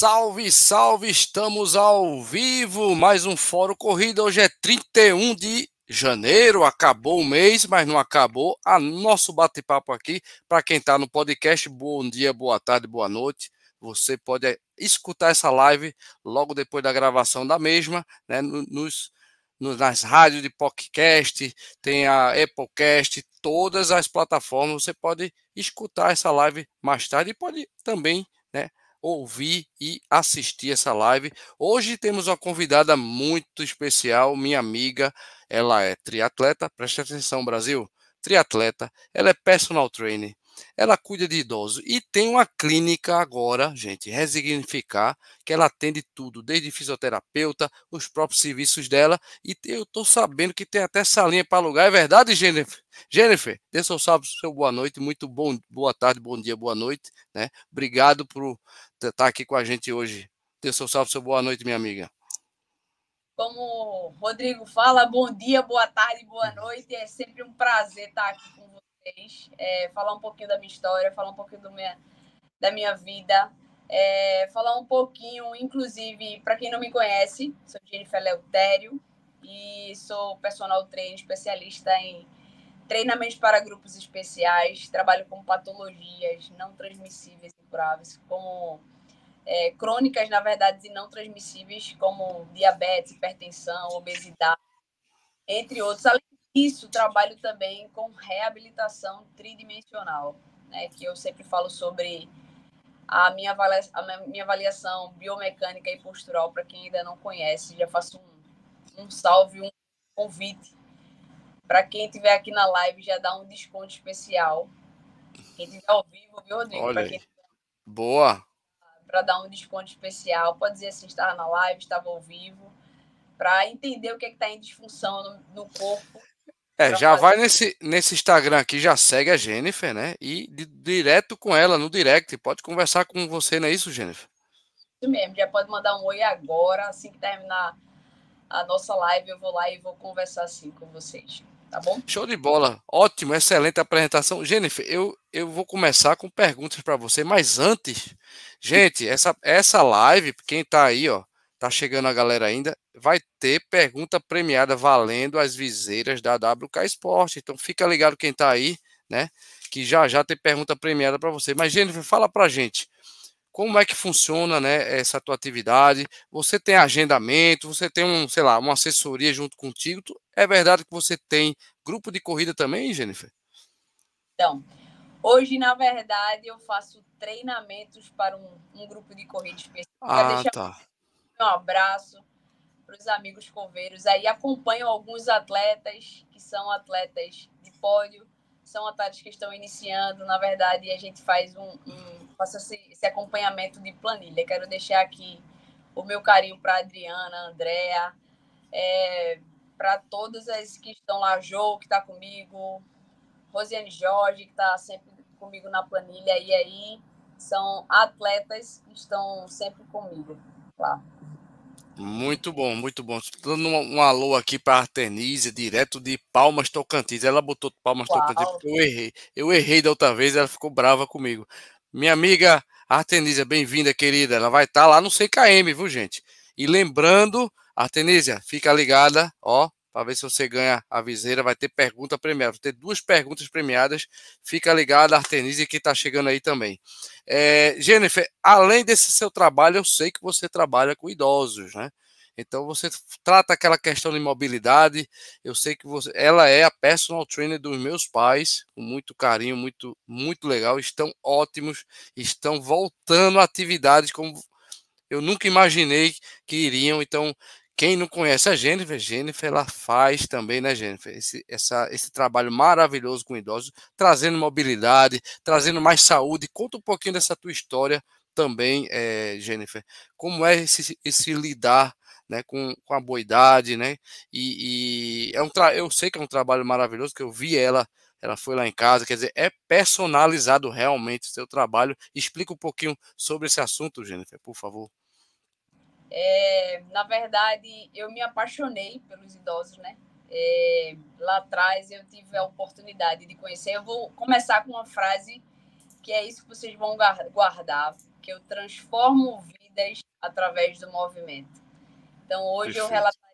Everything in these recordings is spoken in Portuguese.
Salve, salve! Estamos ao vivo, mais um Fórum Corrida. Hoje é 31 de janeiro, acabou o mês, mas não acabou. A nosso bate-papo aqui, para quem está no podcast, bom dia, boa tarde, boa noite. Você pode eh, escutar essa live logo depois da gravação da mesma, né, nos, nos nas rádios de podcast, tem a Applecast, todas as plataformas. Você pode escutar essa live mais tarde e pode também, ouvir e assistir essa live. Hoje temos uma convidada muito especial, minha amiga. Ela é triatleta, preste atenção, Brasil. Triatleta, ela é personal trainer, ela cuida de idosos e tem uma clínica agora, gente, resignificar, que ela atende tudo, desde fisioterapeuta, os próprios serviços dela. E eu estou sabendo que tem até salinha para alugar. É verdade, Jennifer? Jennifer, dê seu salve, seu boa noite, muito bom, boa tarde, bom dia, boa noite, né? Obrigado por estar tá aqui com a gente hoje. Dê seu salve, seu boa noite, minha amiga. Como o Rodrigo fala, bom dia, boa tarde, boa noite. É sempre um prazer estar aqui com vocês, é, falar um pouquinho da minha história, falar um pouquinho do minha, da minha vida, é, falar um pouquinho, inclusive, para quem não me conhece, sou Jennifer Leutério e sou personal trainer especialista em treinamentos para grupos especiais, trabalho com patologias não transmissíveis e curáveis, como é, crônicas, na verdade, e não transmissíveis, como diabetes, hipertensão, obesidade, entre outros. Além disso, trabalho também com reabilitação tridimensional, né, que eu sempre falo sobre a minha, avaliação, a minha avaliação biomecânica e postural, para quem ainda não conhece, já faço um, um salve, um convite para quem estiver aqui na live, já dá um desconto especial. Quem estiver ao vivo, viu, Rodrigo? Olha aí. Boa! Para dar um desconto especial. Pode dizer assim, estava na live, estava ao vivo. Para entender o que é está em disfunção no, no corpo. É, já fazer... vai nesse, nesse Instagram aqui, já segue a Jennifer, né? E de, direto com ela no direct. Pode conversar com você, não é isso, Jennifer? Isso mesmo, já pode mandar um oi agora. Assim que terminar a nossa live, eu vou lá e vou conversar assim com vocês. Tá bom? Show de bola. Ótimo, excelente apresentação. Jennifer, eu, eu vou começar com perguntas para você, mas antes, gente, essa, essa live, quem está aí, ó, tá chegando a galera ainda, vai ter pergunta premiada valendo as viseiras da WK Sport. Então fica ligado quem está aí, né? Que já já tem pergunta premiada para você. Mas Jennifer, fala para gente como é que funciona né, essa tua atividade? Você tem agendamento, você tem um, sei lá, uma assessoria junto contigo. É verdade que você tem grupo de corrida também, Jennifer? Então, hoje, na verdade, eu faço treinamentos para um, um grupo de corrida específica. Ah, tá. Um abraço para os amigos coveiros. Aí acompanho alguns atletas que são atletas de pódio, são atletas que estão iniciando. Na verdade, a gente faz um, um esse, acompanhamento de planilha. Quero deixar aqui o meu carinho para Adriana, Andréa, é, para todas as que estão lá, Jô, que está comigo, Rosiane Jorge, que está sempre comigo na planilha, e aí são atletas que estão sempre comigo lá. Muito bom, muito bom. Estou dando um, um alô aqui para a Artenise, direto de Palmas Tocantins. Ela botou Palmas Uau. Tocantins porque eu errei. Eu errei da outra vez, ela ficou brava comigo. Minha amiga Artenísia, bem-vinda, querida. Ela vai estar tá lá no CKM, viu, gente? E lembrando, Artenísia, fica ligada, ó, para ver se você ganha a viseira. Vai ter pergunta premiada. Vai ter duas perguntas premiadas. Fica ligada, Artenísia, que está chegando aí também. É, Jennifer, além desse seu trabalho, eu sei que você trabalha com idosos, né? Então você trata aquela questão de mobilidade. Eu sei que você, ela é a personal trainer dos meus pais, com muito carinho, muito muito legal. Estão ótimos, estão voltando a atividades como eu nunca imaginei que iriam. Então quem não conhece a Jennifer, Jennifer ela faz também, né, Jennifer? Esse, essa, esse trabalho maravilhoso com idosos, trazendo mobilidade, trazendo mais saúde. Conta um pouquinho dessa tua história também, é, Jennifer. Como é esse, esse lidar né, com, com a boa idade, né? E, e é um eu sei que é um trabalho maravilhoso, que eu vi ela, ela foi lá em casa, quer dizer, é personalizado realmente o seu trabalho. Explica um pouquinho sobre esse assunto, Jennifer, por favor. É, na verdade, eu me apaixonei pelos idosos, né? É, lá atrás eu tive a oportunidade de conhecer. Eu vou começar com uma frase que é isso que vocês vão guardar, que eu transformo vidas através do movimento. Então, hoje Perfeito. eu relataria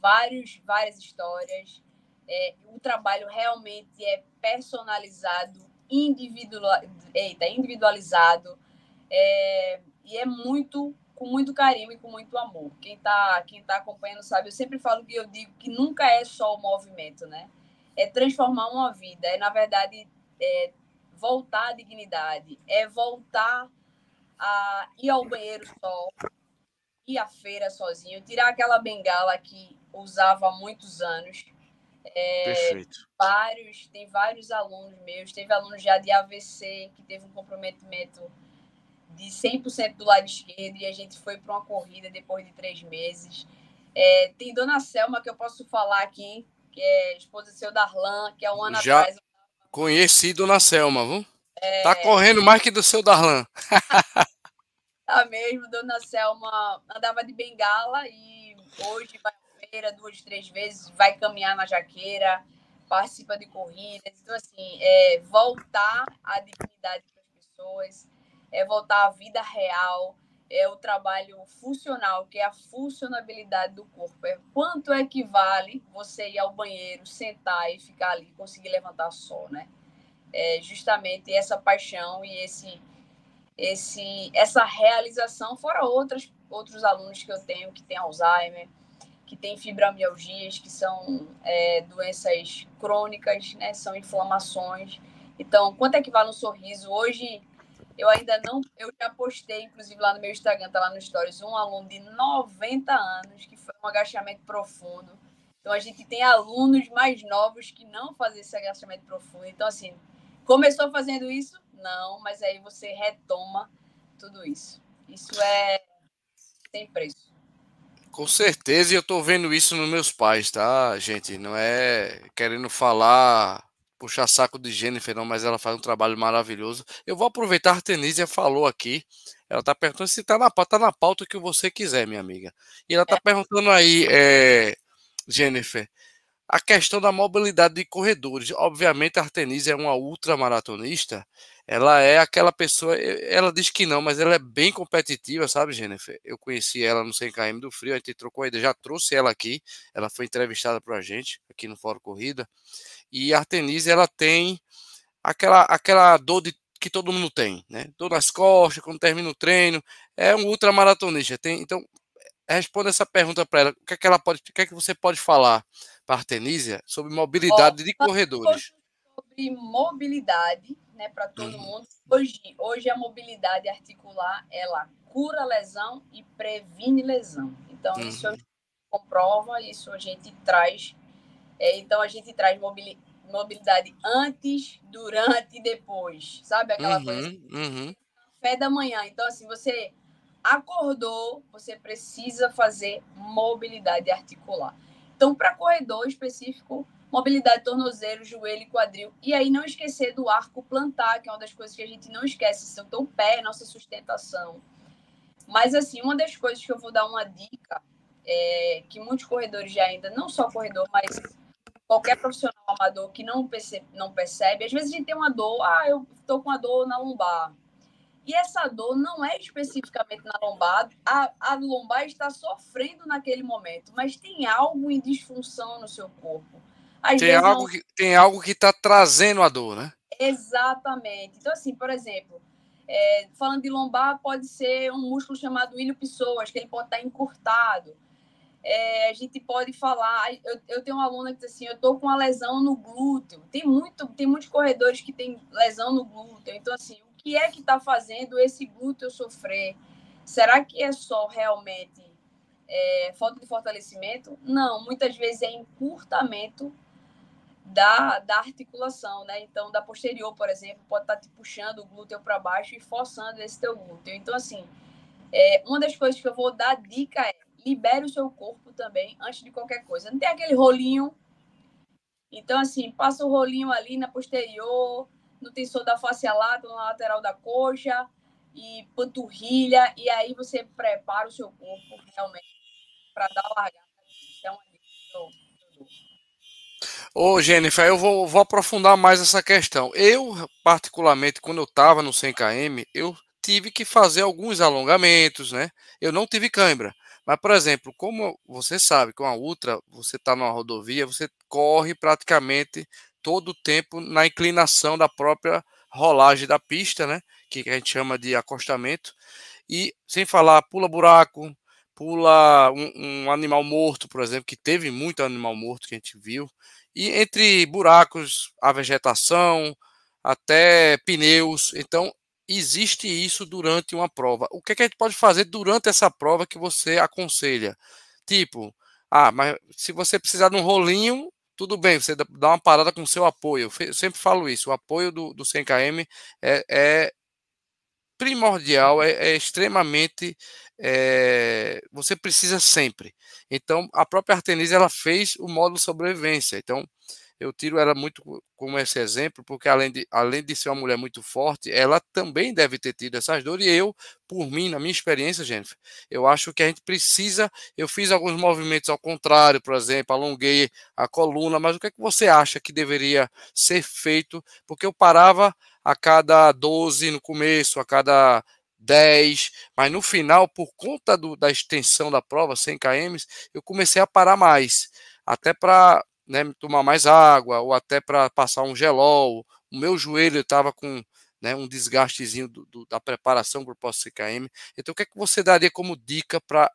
vários, várias histórias. É, o trabalho realmente é personalizado, individual, eita, individualizado, é, e é muito com muito carinho e com muito amor. Quem está quem tá acompanhando sabe, eu sempre falo que eu digo que nunca é só o movimento, né? É transformar uma vida, é, na verdade, é voltar à dignidade, é voltar a ir ao banheiro só, ir à feira sozinho, tirar aquela bengala que usava há muitos anos. É, Perfeito. Vários, tem vários alunos meus, teve alunos já de AVC que teve um comprometimento de 100% do lado esquerdo e a gente foi para uma corrida depois de três meses. É, tem Dona Selma, que eu posso falar aqui, que é esposa do seu Darlan, que é um ano Já atrás. Conheci Dona Selma, viu? É... Tá correndo mais que do seu Darlan. tá mesmo, Dona Selma andava de bengala e hoje vai à feira duas, três vezes, vai caminhar na jaqueira, participa de corridas. Então, assim, é voltar à dignidade para as pessoas é voltar à vida real, é o trabalho funcional, que é a funcionabilidade do corpo. É quanto equivale você ir ao banheiro, sentar e ficar ali, conseguir levantar só, né? É justamente essa paixão e esse, esse, essa realização, fora outras, outros alunos que eu tenho que têm Alzheimer, que têm fibromialgias, que são é, doenças crônicas, né? São inflamações. Então, quanto equivale um sorriso? Hoje, eu ainda não. Eu já postei, inclusive, lá no meu Instagram, tá lá no Stories, um aluno de 90 anos que foi um agachamento profundo. Então, a gente tem alunos mais novos que não fazem esse agachamento profundo. Então, assim, começou fazendo isso? Não, mas aí você retoma tudo isso. Isso é sem preço. Com certeza, e eu tô vendo isso nos meus pais, tá, gente? Não é querendo falar puxar saco de Jennifer, não, mas ela faz um trabalho maravilhoso. Eu vou aproveitar, a Artenísia falou aqui, ela está perguntando se está na, tá na pauta que você quiser, minha amiga. E ela está é. perguntando aí, é, Jennifer, a questão da mobilidade de corredores. Obviamente, a Artenísia é uma ultramaratonista, ela é aquela pessoa, ela diz que não, mas ela é bem competitiva, sabe, Jennifer? Eu conheci ela no 100km do Frio, a gente trocou a ideia, já trouxe ela aqui, ela foi entrevistada para a gente, aqui no Fórum Corrida. E a Artenise, ela tem aquela, aquela dor de, que todo mundo tem, né? Dor nas costas, quando termina o treino. É um ultramaratonista. Tem, então, responda essa pergunta para ela. O que é que ela pode, o que é que você pode falar para a Artenísia sobre mobilidade de corredores? Sobre mobilidade, né, para todo uhum. mundo. Hoje, hoje a mobilidade articular, ela cura lesão e previne lesão. Então, uhum. isso a gente comprova, isso a gente traz é, então a gente traz mobilidade antes, durante e depois, sabe aquela uhum, coisa? Uhum. Café da manhã. Então assim, você acordou, você precisa fazer mobilidade articular. Então para corredor específico, mobilidade tornozelo, joelho e quadril. E aí não esquecer do arco plantar, que é uma das coisas que a gente não esquece, então o pé, nossa sustentação. Mas assim, uma das coisas que eu vou dar uma dica é que muitos corredores já ainda, não só corredor, mas qualquer profissional amador que não percebe, não percebe, às vezes a gente tem uma dor, ah, eu estou com uma dor na lombar. E essa dor não é especificamente na lombar, a, a lombar está sofrendo naquele momento, mas tem algo em disfunção no seu corpo. Às tem, algo não... que, tem algo que está trazendo a dor, né? Exatamente. Então, assim, por exemplo, é, falando de lombar, pode ser um músculo chamado ilho pessoas, que ele pode estar encurtado é, a gente pode falar. Eu, eu tenho uma aluna que diz assim: eu estou com uma lesão no glúteo. Tem, muito, tem muitos corredores que têm lesão no glúteo. Então, assim, o que é que está fazendo esse glúteo sofrer? Será que é só realmente é, falta de fortalecimento? Não, muitas vezes é encurtamento da, da articulação, né? Então, da posterior, por exemplo, pode estar tá te puxando o glúteo para baixo e forçando esse teu glúteo. Então, assim, é, uma das coisas que eu vou dar dica é libere o seu corpo também antes de qualquer coisa. Não tem aquele rolinho. Então, assim, passa o rolinho ali na posterior, no tensor da face lata, na lateral da coxa e panturrilha, e aí você prepara o seu corpo realmente para dar a largada. Então, Ô, Jennifer, eu vou, vou aprofundar mais essa questão. Eu, particularmente, quando eu estava no 100km, eu tive que fazer alguns alongamentos, né? Eu não tive cãibra. Mas, por exemplo, como você sabe, com a Ultra, você está numa rodovia, você corre praticamente todo o tempo na inclinação da própria rolagem da pista, né? Que a gente chama de acostamento. E sem falar, pula buraco, pula um, um, animal morto, por exemplo, que teve muito animal morto que a gente viu. E entre buracos, a vegetação, até pneus. Então, existe isso durante uma prova. O que, é que a gente pode fazer durante essa prova que você aconselha? Tipo, ah, mas se você precisar de um rolinho, tudo bem, você dá uma parada com o seu apoio. Eu sempre falo isso, o apoio do, do 100km é, é primordial, é, é extremamente. É, você precisa sempre. Então, a própria Artenise ela fez o módulo sobrevivência. Então, eu tiro ela muito como esse exemplo, porque além de, além de ser uma mulher muito forte, ela também deve ter tido essas dores. E eu, por mim, na minha experiência, Jennifer, eu acho que a gente precisa. Eu fiz alguns movimentos ao contrário, por exemplo, alonguei a coluna, mas o que é que você acha que deveria ser feito? Porque eu parava a cada 12 no começo, a cada 10, mas no final, por conta do, da extensão da prova, 100 km, eu comecei a parar mais, até para né, tomar mais água, ou até para passar um gelol. O meu joelho estava com né, um desgastezinho do, do, da preparação para o pós-CKM. Então, o que é que você daria como dica para.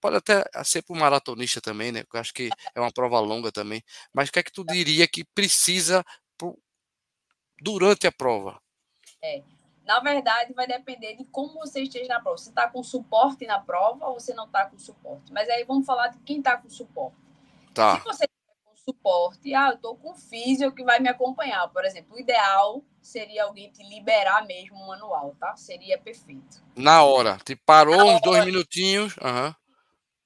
Pode até ser para o maratonista também, né? Eu acho que é uma prova longa também. Mas o que é que tu diria que precisa pro, durante a prova? É, na verdade, vai depender de como você esteja na prova. Você está com suporte na prova ou você não está com suporte. Mas aí vamos falar de quem está com suporte. Tá. Se você suporte, ah, eu tô com físio que vai me acompanhar. Por exemplo, o ideal seria alguém te liberar mesmo o manual, tá? Seria perfeito. Na hora. Te parou na uns hora. dois minutinhos. Uhum.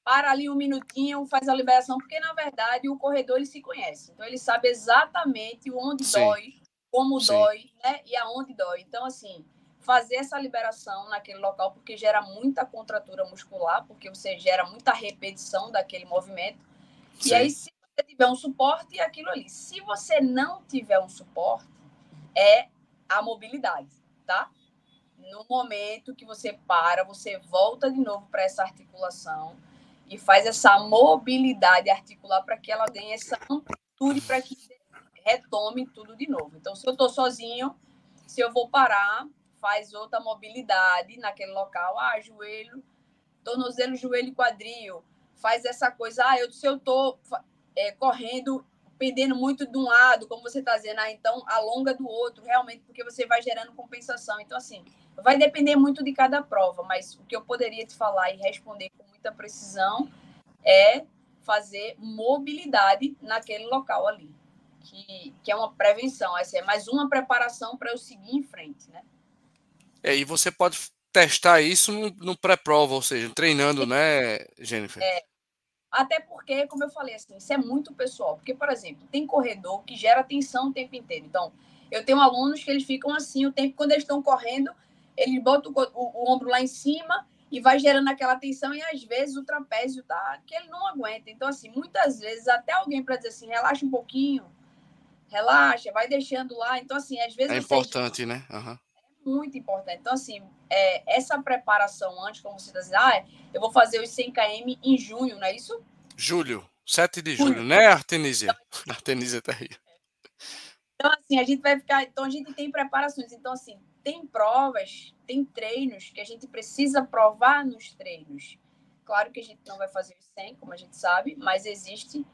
Para ali um minutinho, faz a liberação, porque na verdade o corredor ele se conhece. Então ele sabe exatamente onde Sim. dói, como Sim. dói, né? E aonde dói. Então, assim, fazer essa liberação naquele local, porque gera muita contratura muscular, porque você gera muita repetição daquele movimento. Sim. E aí, se tiver um suporte, é aquilo ali. Se você não tiver um suporte, é a mobilidade, tá? No momento que você para, você volta de novo para essa articulação e faz essa mobilidade articular para que ela tenha essa amplitude para que retome tudo de novo. Então, se eu estou sozinho, se eu vou parar, faz outra mobilidade naquele local, ah, joelho, tornozelo, joelho quadril, faz essa coisa, ah, eu, se eu estou é, correndo, pendendo muito de um lado, como você está dizendo, ah, então alonga do outro, realmente, porque você vai gerando compensação. Então, assim, vai depender muito de cada prova, mas o que eu poderia te falar e responder com muita precisão é fazer mobilidade naquele local ali, que, que é uma prevenção, essa é mais uma preparação para eu seguir em frente, né? É, e você pode testar isso no, no pré-prova, ou seja, treinando, né, Jennifer? É, até porque, como eu falei, assim, isso é muito pessoal. Porque, por exemplo, tem corredor que gera tensão o tempo inteiro. Então, eu tenho alunos que eles ficam assim o tempo quando eles estão correndo, eles botam o, o, o ombro lá em cima e vai gerando aquela tensão e às vezes o trapézio tá que ele não aguenta. Então, assim, muitas vezes até alguém para dizer assim, relaxa um pouquinho, relaxa, vai deixando lá. Então, assim, às vezes. É importante, né? Uhum muito importante. Então, assim, é, essa preparação antes, como você está dizendo, ah, eu vou fazer os 100 km em junho, não é isso? Julho, 7 de julho, julho. né, Artenísia? Então, Artenísia está aí. Então, assim, a gente vai ficar. Então, a gente tem preparações. Então, assim, tem provas, tem treinos que a gente precisa provar nos treinos. Claro que a gente não vai fazer os 100, como a gente sabe, mas existe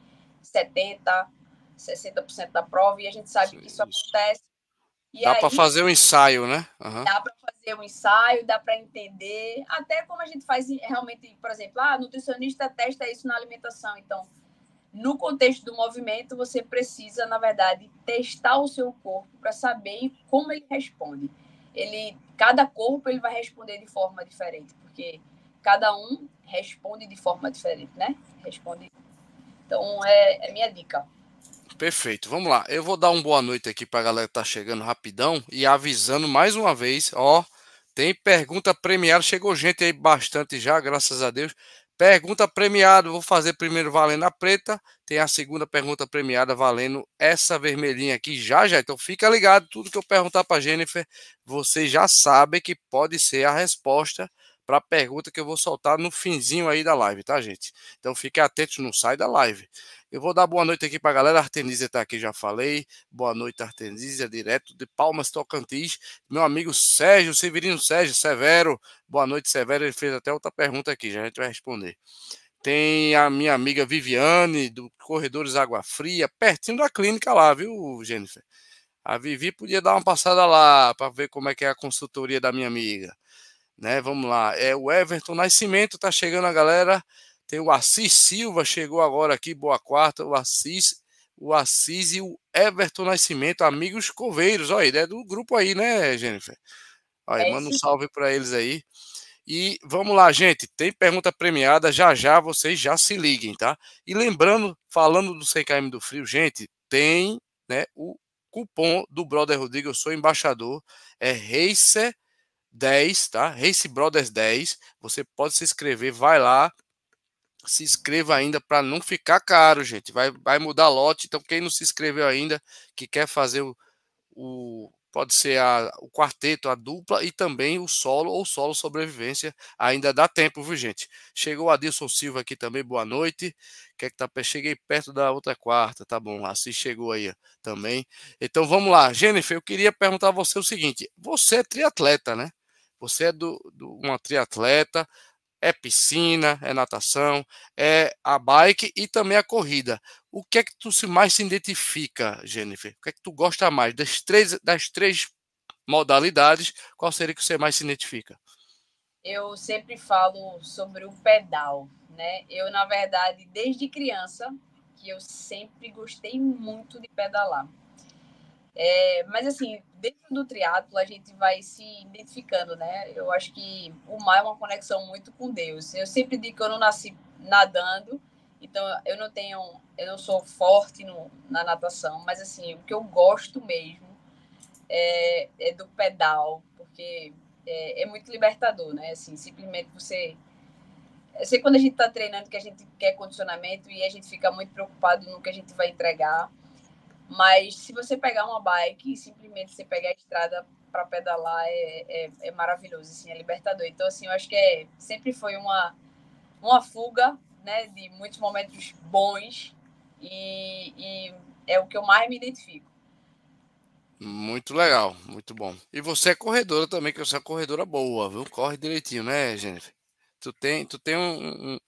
70, 60% da prova e a gente sabe que isso, isso. acontece e dá para fazer um ensaio, né? Uhum. Dá para fazer um ensaio, dá para entender, até como a gente faz realmente, por exemplo, ah, nutricionista testa isso na alimentação. Então, no contexto do movimento, você precisa, na verdade, testar o seu corpo para saber como ele responde. Ele, cada corpo ele vai responder de forma diferente, porque cada um responde de forma diferente, né? Responde. Então, é, é minha dica. Perfeito, vamos lá. Eu vou dar uma boa noite aqui para a galera que tá chegando rapidão e avisando mais uma vez, ó, tem pergunta premiada, chegou gente aí bastante já, graças a Deus. Pergunta premiada, vou fazer primeiro valendo a preta, tem a segunda pergunta premiada valendo essa vermelhinha aqui já já. Então fica ligado, tudo que eu perguntar para Jennifer, você já sabe que pode ser a resposta para a pergunta que eu vou soltar no finzinho aí da live, tá, gente? Então fique atento, não sai da live. Eu vou dar boa noite aqui para a galera. Artenísia está aqui, já falei. Boa noite, Artenísia, direto de Palmas Tocantins. Meu amigo Sérgio, Severino Sérgio, Severo. Boa noite, Severo. Ele fez até outra pergunta aqui, já a gente vai responder. Tem a minha amiga Viviane, do Corredores Água Fria, pertinho da clínica lá, viu, Jennifer? A Vivi podia dar uma passada lá para ver como é que é a consultoria da minha amiga. Né, vamos lá. É o Everton Nascimento, tá chegando a galera. Tem o Assis Silva, chegou agora aqui, boa quarta. O Assis, o Assis e o Everton Nascimento, amigos coveiros. Olha, é do grupo aí, né, Jennifer? Olha, é manda um salve para eles aí. E vamos lá, gente. Tem pergunta premiada. Já já vocês já se liguem, tá? E lembrando, falando do CKM do Frio, gente, tem né, o cupom do Brother Rodrigo. Eu sou embaixador. É Racer 10, tá? Race Brothers 10. Você pode se inscrever, vai lá, se inscreva ainda para não ficar caro, gente. Vai, vai mudar lote. Então, quem não se inscreveu ainda, que quer fazer o, o pode ser a, o quarteto, a dupla e também o solo ou solo sobrevivência. Ainda dá tempo, viu, gente? Chegou o Adilson Silva aqui também, boa noite. Quer que tá Cheguei perto da outra quarta, tá bom. Assim chegou aí também. Então vamos lá, Jennifer, eu queria perguntar a você o seguinte: você é triatleta, né? Você é do, do uma triatleta é piscina, é natação, é a bike e também a corrida. O que é que tu se mais se identifica, Jennifer? O que é que tu gosta mais das três, das três modalidades? Qual seria que você mais se identifica? Eu sempre falo sobre o pedal, né? Eu na verdade desde criança que eu sempre gostei muito de pedalar. É, mas assim, dentro do triatlo a gente vai se identificando, né? Eu acho que o mar é uma conexão muito com Deus. Eu sempre digo que eu não nasci nadando, então eu não tenho, eu não sou forte no, na natação, mas assim, o que eu gosto mesmo é, é do pedal, porque é, é, muito libertador, né? Assim, simplesmente você eu sei quando a gente está treinando que a gente quer condicionamento e a gente fica muito preocupado no que a gente vai entregar mas se você pegar uma bike e simplesmente você pegar a estrada para pedalar, é, é, é, maravilhoso, assim, é libertador. Então, assim, eu acho que é, sempre foi uma, uma fuga, né, de muitos momentos bons e, e é o que eu mais me identifico. Muito legal, muito bom. E você é corredora também, que você é corredora boa, viu? Corre direitinho, né, Jennifer? Tu tem, tu tem um, um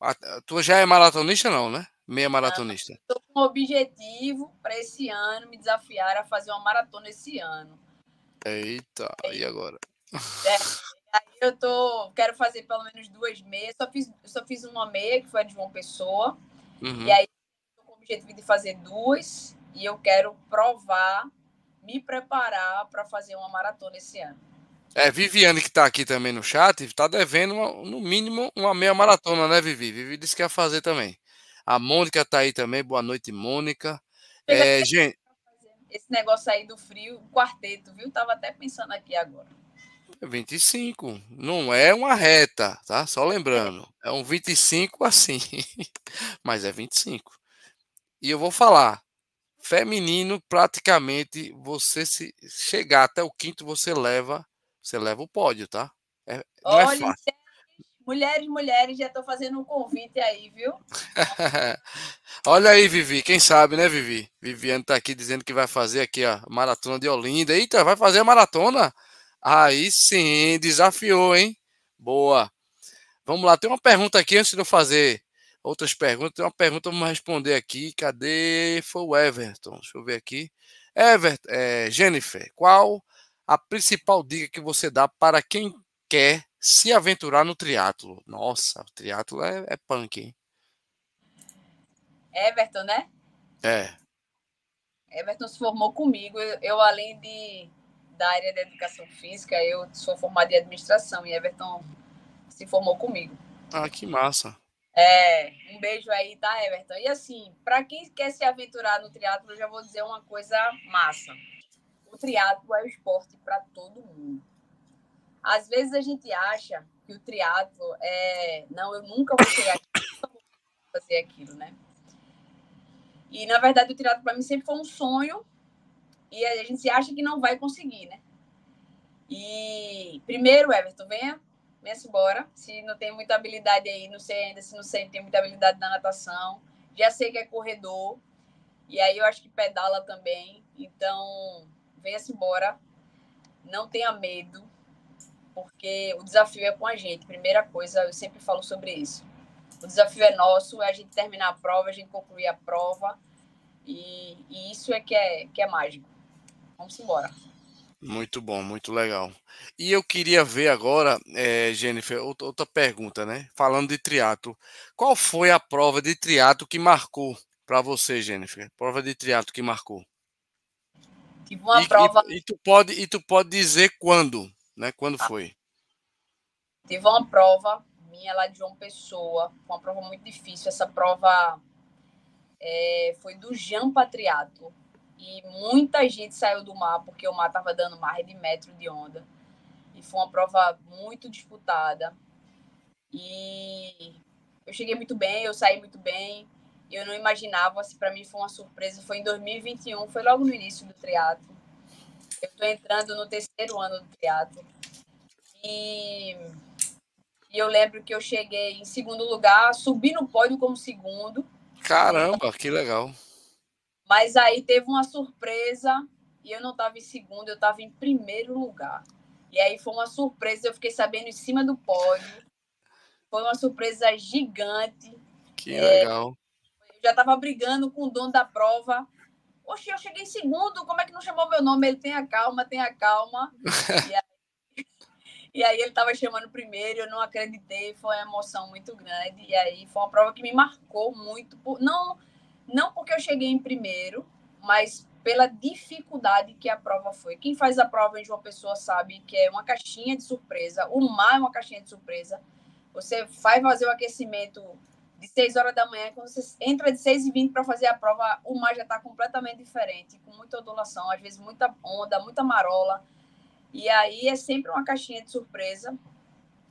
a, tu já é maratonista não, né? Meia maratonista. Estou com um objetivo para esse ano, me desafiar a fazer uma maratona esse ano. Eita, e agora? É, aí eu tô, quero fazer pelo menos duas meias. Só fiz, só fiz uma meia, que foi a de João Pessoa. Uhum. E aí estou com o objetivo de fazer duas. E eu quero provar, me preparar para fazer uma maratona esse ano. É, Viviane, que está aqui também no chat, está devendo, uma, no mínimo, uma meia maratona, né, Vivi? Vivi disse que ia fazer também. A Mônica tá aí também. Boa noite, Mônica. É, gente... Esse negócio aí do frio, quarteto, viu? Tava até pensando aqui agora. 25. Não é uma reta, tá? Só lembrando. É um 25 assim. Mas é 25. E eu vou falar. Feminino, praticamente, você se chegar até o quinto, você leva, você leva o pódio, tá? É, não é Olha, é fácil. Mulheres, mulheres, já estou fazendo um convite aí, viu? Olha aí, Vivi, quem sabe, né, Vivi? Viviane está aqui dizendo que vai fazer aqui a maratona de Olinda. Eita, vai fazer a maratona? Aí sim, desafiou, hein? Boa. Vamos lá, tem uma pergunta aqui antes de eu fazer outras perguntas. Tem uma pergunta, vamos responder aqui. Cadê? Foi o Everton. Deixa eu ver aqui. Everton, é, Jennifer, qual a principal dica que você dá para quem quer se aventurar no triatlo. Nossa, o triatlo é, é punk, hein? Everton, né? É. Everton se formou comigo. Eu, eu, além de da área da educação física, eu sou formada em administração e Everton se formou comigo. Ah, que massa. É, um beijo aí, tá, Everton? E assim, para quem quer se aventurar no triatlo, eu já vou dizer uma coisa massa. O triatlo é o esporte para todo mundo às vezes a gente acha que o triatlo é, não, eu nunca vou chegar aqui, vou fazer aquilo, né? E na verdade o triatlo para mim sempre foi um sonho e a gente acha que não vai conseguir, né? E primeiro, Everton, venha, venha-se embora. Se não tem muita habilidade aí, não sei ainda se não sei, tem muita habilidade na natação. Já sei que é corredor. E aí eu acho que pedala também. Então, venha-se embora. Não tenha medo, porque o desafio é com a gente. Primeira coisa, eu sempre falo sobre isso. O desafio é nosso, é a gente terminar a prova, a gente concluir a prova. E, e isso é que, é que é mágico. Vamos embora. Muito bom, muito legal. E eu queria ver agora, é, Jennifer, outra pergunta, né? Falando de triatlo, qual foi a prova de triatlo que marcou para você, Jennifer? Prova de triatlo que marcou? Tive uma e, prova. E, e, tu pode e tu pode dizer quando, né? Quando ah. foi? Tive uma prova minha lá de João Pessoa, uma prova muito difícil. Essa prova é, foi do Jean Patriato e muita gente saiu do mar porque o mar estava dando mais de metro de onda. E foi uma prova muito disputada. E eu cheguei muito bem, eu saí muito bem. Eu não imaginava, assim, para mim foi uma surpresa. Foi em 2021, foi logo no início do triatlo. Eu estou entrando no terceiro ano do triatlo. E, e eu lembro que eu cheguei em segundo lugar, subi no pódio como segundo. Caramba, que legal. Mas aí teve uma surpresa e eu não estava em segundo, eu estava em primeiro lugar. E aí foi uma surpresa, eu fiquei sabendo em cima do pódio. Foi uma surpresa gigante. Que é, legal. Eu já estava brigando com o dono da prova. Oxe, eu cheguei em segundo, como é que não chamou meu nome? Ele tem a calma, tem a calma. e, aí, e aí ele estava chamando primeiro, eu não acreditei, foi uma emoção muito grande. E aí foi uma prova que me marcou muito. Por, não não porque eu cheguei em primeiro, mas pela dificuldade que a prova foi. Quem faz a prova em João Pessoa sabe que é uma caixinha de surpresa. O mar é uma caixinha de surpresa. Você vai fazer o aquecimento de 6 horas da manhã, quando você entra de 6 e 20 para fazer a prova, o mar já está completamente diferente, com muita ondulação, às vezes muita onda, muita marola. E aí é sempre uma caixinha de surpresa.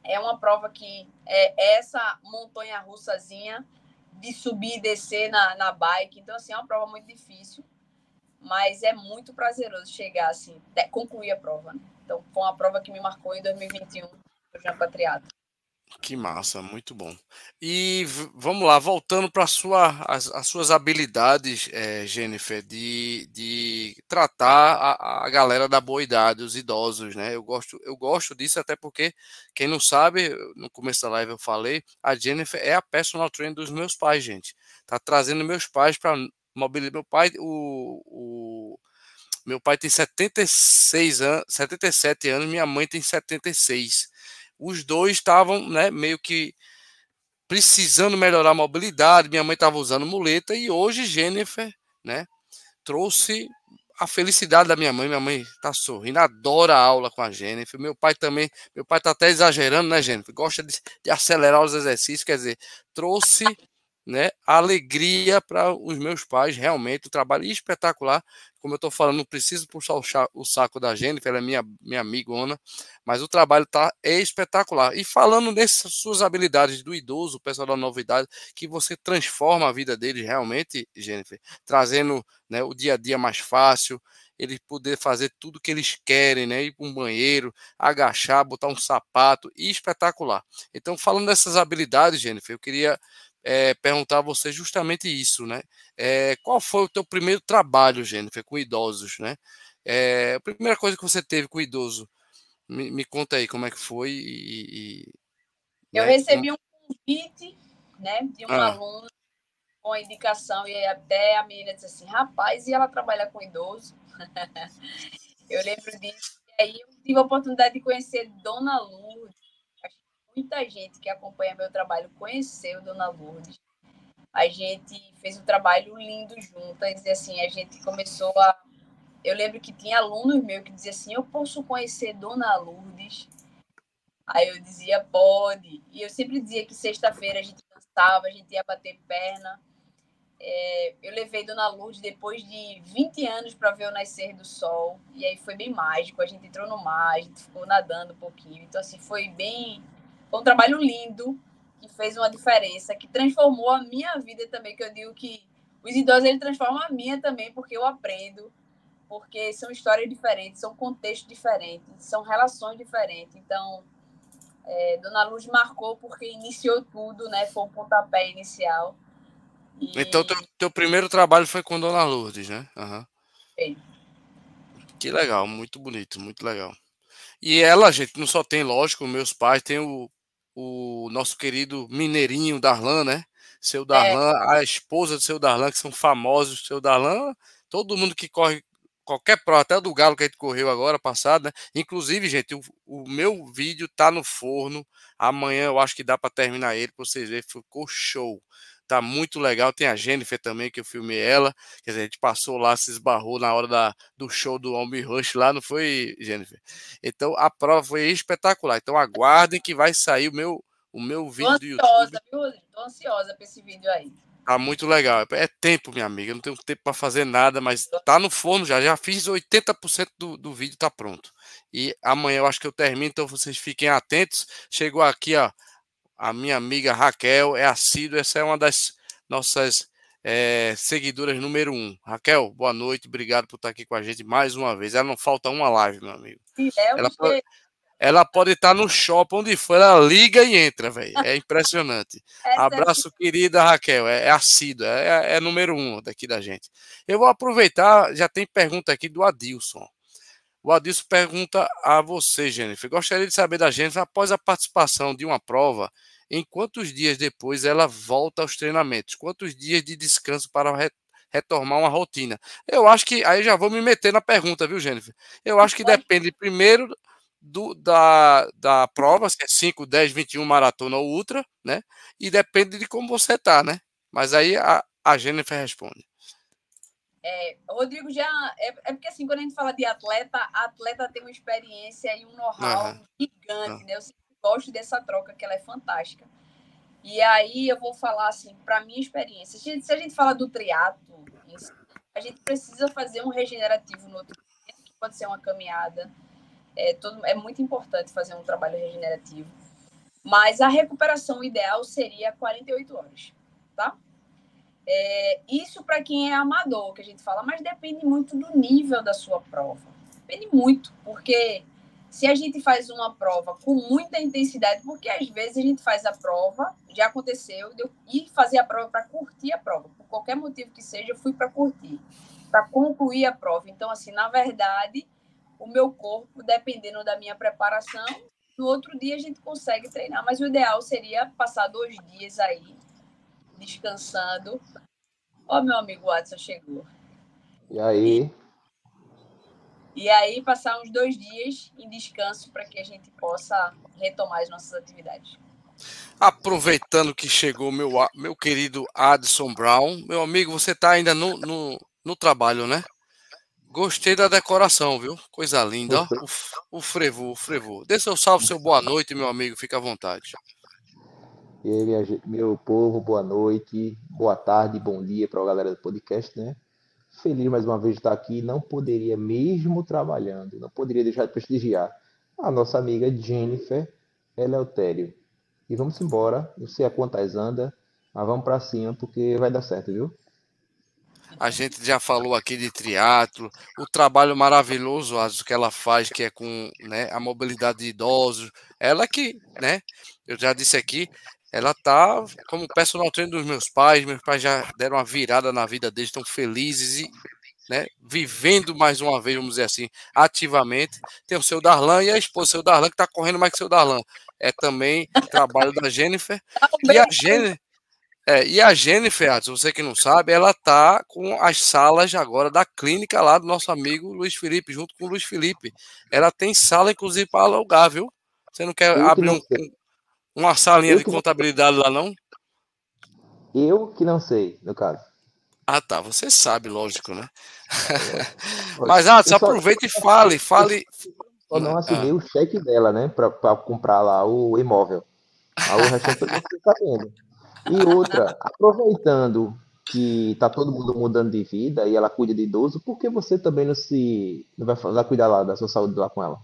É uma prova que é essa montanha russazinha de subir e descer na, na bike. Então, assim, é uma prova muito difícil, mas é muito prazeroso chegar, assim, concluir a prova. Né? Então, foi uma prova que me marcou em 2021 no Jampa Triathlon. Que massa, muito bom. E vamos lá, voltando para sua, as, as, suas habilidades, é, Jennifer, de, de tratar a, a, galera da boa idade, os idosos, né? Eu gosto, eu gosto disso até porque, quem não sabe, no começo da live eu falei, a Jennifer é a personal trainer dos meus pais, gente. Tá trazendo meus pais para mobilizar. Meu pai, o, o meu pai tem 76 anos, 77 anos, minha mãe tem 76 os dois estavam né, meio que precisando melhorar a mobilidade. Minha mãe estava usando muleta e hoje Jennifer né, trouxe a felicidade da minha mãe. Minha mãe está sorrindo, adora a aula com a Jennifer. Meu pai também, meu pai está até exagerando, né, Jennifer? Gosta de, de acelerar os exercícios, quer dizer, trouxe né, alegria para os meus pais, realmente, o trabalho espetacular. Como eu estou falando, não preciso puxar o, saco da Jennifer, ela é minha, minha amigona, mas o trabalho tá espetacular. E falando nessas suas habilidades do idoso, o pessoal da novidade, que você transforma a vida deles realmente, Jennifer, trazendo né, o dia a dia mais fácil, eles poder fazer tudo que eles querem, né? Ir para um banheiro, agachar, botar um sapato, espetacular. Então, falando dessas habilidades, Jennifer, eu queria é, perguntar a você justamente isso, né? É, qual foi o teu primeiro trabalho, Jennifer, com idosos, né? É, a primeira coisa que você teve com idoso, me, me conta aí como é que foi e, e eu né? recebi um convite, né, de uma ah. aluna com a indicação e até a menina disse assim, rapaz, e ela trabalha com idoso? eu lembro disso. E aí eu tive a oportunidade de conhecer Dona Lourdes, muita gente que acompanha meu trabalho conheceu Dona Lourdes. A gente fez um trabalho lindo juntas e assim, a gente começou a eu lembro que tinha alunos meus que diziam assim: "Eu posso conhecer Dona Lourdes?" Aí eu dizia: "Pode". E eu sempre dizia que sexta-feira a gente dançava, a gente ia bater perna. É, eu levei Dona Lourdes depois de 20 anos para ver o nascer do sol. E aí foi bem mágico. A gente entrou no mar, a gente ficou nadando um pouquinho. Então, assim, foi bem Foi um trabalho lindo, que fez uma diferença, que transformou a minha vida também, que eu digo que os idosos ele transformam a minha também, porque eu aprendo, porque são histórias diferentes, são contextos diferentes, são relações diferentes. Então, é, Dona Luz marcou porque iniciou tudo, né? Foi um pontapé inicial. E... Então, teu, teu, primeiro trabalho foi com Dona Lourdes, né? Uhum. Sim. Que legal, muito bonito, muito legal. E ela, gente, não só tem, lógico, meus pais, tem o, o nosso querido Mineirinho Darlan, né? Seu é. Darlan, é. a esposa do seu Darlan, que são famosos. Seu Darlan, todo mundo que corre qualquer prova, até do Galo que a gente correu agora, passado, né? Inclusive, gente, o, o meu vídeo tá no forno. Amanhã eu acho que dá para terminar ele, para vocês verem, ficou show. Tá muito legal. Tem a Jennifer também, que eu filmei ela. Quer dizer, a gente passou lá, se esbarrou na hora da, do show do Homem Rush lá, não foi, Jennifer? Então a prova foi espetacular. Então aguardem que vai sair o meu, o meu vídeo do YouTube. Viu, Tô ansiosa para esse vídeo aí. Tá muito legal. É tempo, minha amiga. Eu não tenho tempo para fazer nada, mas tá no forno já. Já fiz 80% do, do vídeo, tá pronto. E amanhã eu acho que eu termino, então vocês fiquem atentos. Chegou aqui, ó, a minha amiga Raquel, é assídua. Essa é uma das nossas é, seguidoras número um. Raquel, boa noite. Obrigado por estar aqui com a gente mais uma vez. Ela não falta uma live, meu amigo. É, ela, pode, ela pode estar no shopping, onde for, ela liga e entra, velho. É impressionante. É Abraço, querida Raquel. É, é assídua, é, é, número um daqui da gente. Eu vou aproveitar, já tem pergunta aqui do Adilson. O Adilson pergunta a você, Jennifer. Gostaria de saber da Jennifer, após a participação de uma prova, em quantos dias depois ela volta aos treinamentos? Quantos dias de descanso para retomar uma rotina? Eu acho que. Aí já vou me meter na pergunta, viu, Jennifer? Eu acho que depende primeiro do, da, da prova, se é 5, 10, 21 maratona ou ultra, né? E depende de como você tá, né? Mas aí a, a Jennifer responde. É, Rodrigo já. É, é, porque assim, quando a gente fala de atleta, a atleta tem uma experiência e um know-how uhum. gigante, uhum. né? Eu gosto dessa troca, que ela é fantástica. E aí eu vou falar assim, para minha experiência, se a, gente, se a gente fala do triatlo, a gente precisa fazer um regenerativo no outro dia, que pode ser uma caminhada, é, todo, é muito importante fazer um trabalho regenerativo. Mas a recuperação ideal seria 48 horas, tá? É, isso para quem é amador, que a gente fala, mas depende muito do nível da sua prova. Depende muito, porque se a gente faz uma prova com muita intensidade, porque às vezes a gente faz a prova, já aconteceu, eu ir fazer a prova para curtir a prova, por qualquer motivo que seja, eu fui para curtir, para concluir a prova. Então, assim, na verdade, o meu corpo, dependendo da minha preparação, no outro dia a gente consegue treinar, mas o ideal seria passar dois dias aí descansando. Ó, meu amigo Watson chegou. E aí? E, e aí passar uns dois dias em descanso para que a gente possa retomar as nossas atividades. Aproveitando que chegou meu, meu querido Adson Brown, meu amigo, você está ainda no, no, no trabalho, né? Gostei da decoração, viu? Coisa linda, ó. O, o frevo, o frevo. Dê seu salve, seu boa noite, meu amigo. Fica à vontade. Meu povo, boa noite, boa tarde, bom dia para a galera do podcast, né? Feliz mais uma vez de estar aqui. Não poderia, mesmo trabalhando, não poderia deixar de prestigiar a nossa amiga Jennifer Eleutério. E vamos embora. Não sei a quantas anda, mas vamos para cima porque vai dar certo, viu? A gente já falou aqui de triatlo, o trabalho maravilhoso que ela faz, que é com né, a mobilidade de idosos. Ela que, né? Eu já disse aqui, ela tá como personal trainer dos meus pais. Meus pais já deram uma virada na vida deles, estão felizes e né, vivendo mais uma vez, vamos dizer assim, ativamente. Tem o seu Darlan e a esposa, o seu Darlan, que está correndo mais que o seu Darlan. É também trabalho da Jennifer. E a Jennifer. É, e a Jennifer, você que não sabe, ela tá com as salas agora da clínica lá do nosso amigo Luiz Felipe, junto com o Luiz Felipe. Ela tem sala, inclusive, para alugar, viu? Você não quer eu abrir não um, uma salinha eu de contabilidade lá, não? Eu que não sei, no caso. Ah, tá. Você sabe, lógico, né? É. Mas, ah, só aproveita e fale, fale. Só não assinei ah. o cheque dela, né? Para comprar lá o imóvel. Tá vendo. E outra, aproveitando que está todo mundo mudando de vida e ela cuida de idoso, por que você também não se não vai, vai cuidar lá da sua saúde lá com ela?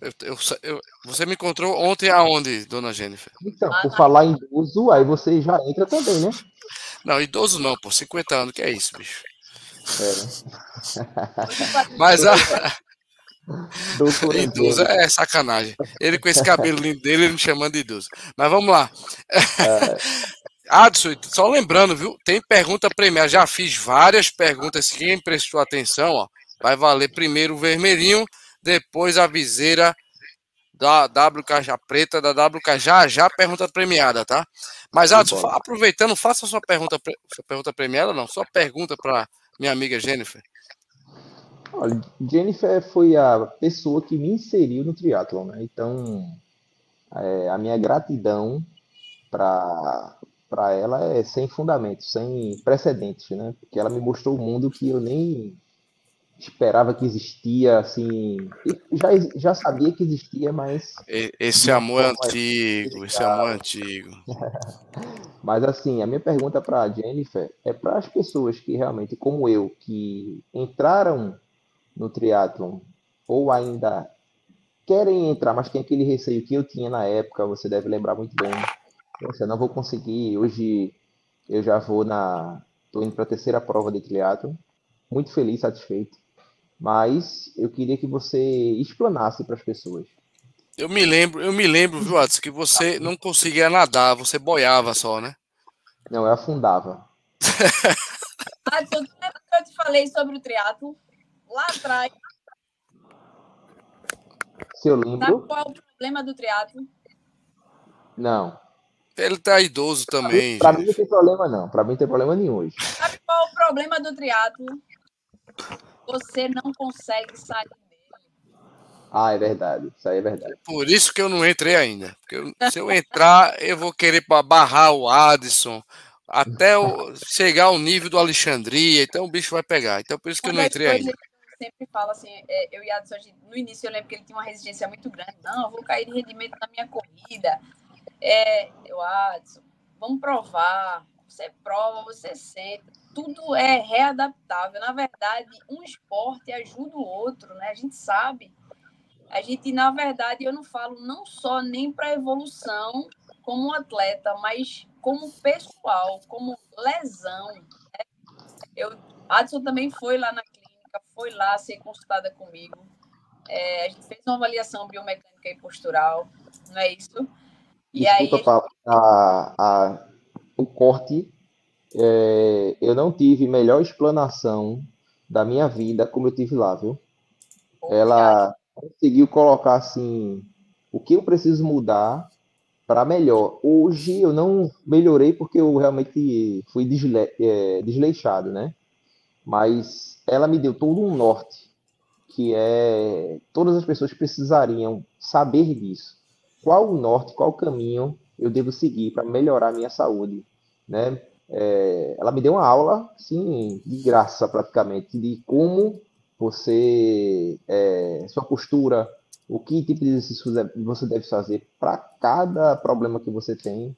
Eu, eu, eu, você me encontrou ontem aonde, dona Jennifer? Então, por falar em idoso, aí você já entra também, né? Não, idoso não, por 50 anos, que é isso, bicho. É? Mas a. idoso é sacanagem. Ele com esse cabelo lindo dele, ele me chamando de idoso. Mas vamos lá. É. Adson, só lembrando, viu? Tem pergunta premiada. Já fiz várias perguntas. Quem prestou atenção, ó, vai valer primeiro o vermelhinho, depois a viseira da WK já preta, da WK já já pergunta premiada, tá? Mas Adson, aproveitando, faça sua pergunta, sua pergunta premiada, não, sua pergunta para minha amiga Jennifer. Olha, Jennifer foi a pessoa que me inseriu no triatlon, né? Então, é, a minha gratidão para para ela é sem fundamento, sem precedentes, né? Porque ela me mostrou um mundo que eu nem esperava que existia, assim, já, já sabia que existia, mas... Esse amor é antigo, esse amor é antigo. mas, assim, a minha pergunta para a Jennifer é para as pessoas que realmente, como eu, que entraram no triatlon ou ainda querem entrar, mas tem aquele receio que eu tinha na época, você deve lembrar muito bem. Poxa, não vou conseguir, hoje eu já vou na... Estou indo para a terceira prova de triatlon, muito feliz, satisfeito mas eu queria que você explanasse para as pessoas. Eu me lembro, eu me lembro, viu, Adson, que você não conseguia nadar, você boiava só, né? Não, eu afundava. Adson, lembra que eu te falei sobre o triatlo lá atrás? Se eu lembro. Sabe qual é o problema do triatlo? Não. Ele tá idoso também. Para mim não tem problema não, para mim não tem problema nenhum hoje. Sabe qual é o problema do triatlo? Você não consegue sair dele. Ah, é verdade. Isso aí é verdade. Por isso que eu não entrei ainda. Porque eu, se eu entrar, eu vou querer barrar o Addison até o, chegar ao nível do Alexandria. Então o bicho vai pegar. Então por isso que eu não entrei ainda. Eu sempre falo assim, é, eu e Addison, no início eu lembro que ele tinha uma resistência muito grande. Não, eu vou cair de rendimento na minha corrida. É, eu, Addison, vamos provar. Você prova, você senta tudo é readaptável. Na verdade, um esporte ajuda o outro, né? A gente sabe. A gente, na verdade, eu não falo não só nem para evolução como atleta, mas como pessoal, como lesão. Né? Eu, Adson também foi lá na clínica, foi lá ser consultada comigo. É, a gente fez uma avaliação biomecânica e postural, não é isso? E Desculpa, aí, a, a, o corte é, eu não tive melhor explanação da minha vida como eu tive lá, viu? Ela conseguiu colocar assim o que eu preciso mudar para melhor. Hoje eu não melhorei porque eu realmente fui desle é, desleixado, né? Mas ela me deu todo um norte que é todas as pessoas precisariam saber disso. Qual o norte, qual o caminho eu devo seguir para melhorar a minha saúde, né? É, ela me deu uma aula, assim, de graça praticamente, de como você, é, sua postura, o que tipo de exercício você deve fazer para cada problema que você tem.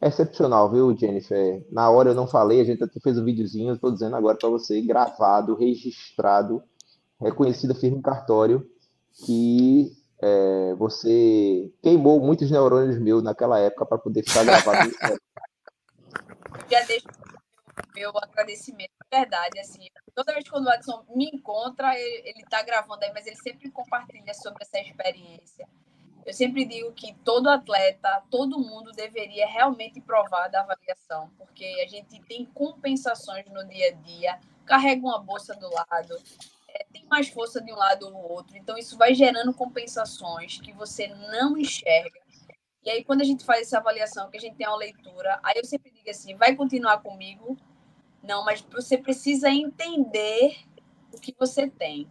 É excepcional, viu, Jennifer? Na hora eu não falei, a gente até fez um videozinho, estou dizendo agora para você, gravado, registrado, reconhecido firme em cartório, que é, você queimou muitos neurônios meus naquela época para poder ficar gravado. já deixo meu agradecimento, de verdade, assim, toda vez que o Adson me encontra, ele está gravando aí, mas ele sempre compartilha sobre essa experiência. Eu sempre digo que todo atleta, todo mundo deveria realmente provar da avaliação, porque a gente tem compensações no dia a dia, carrega uma bolsa do lado, é, tem mais força de um lado ou do outro, então isso vai gerando compensações que você não enxerga e aí, quando a gente faz essa avaliação, que a gente tem uma leitura, aí eu sempre digo assim: vai continuar comigo? Não, mas você precisa entender o que você tem,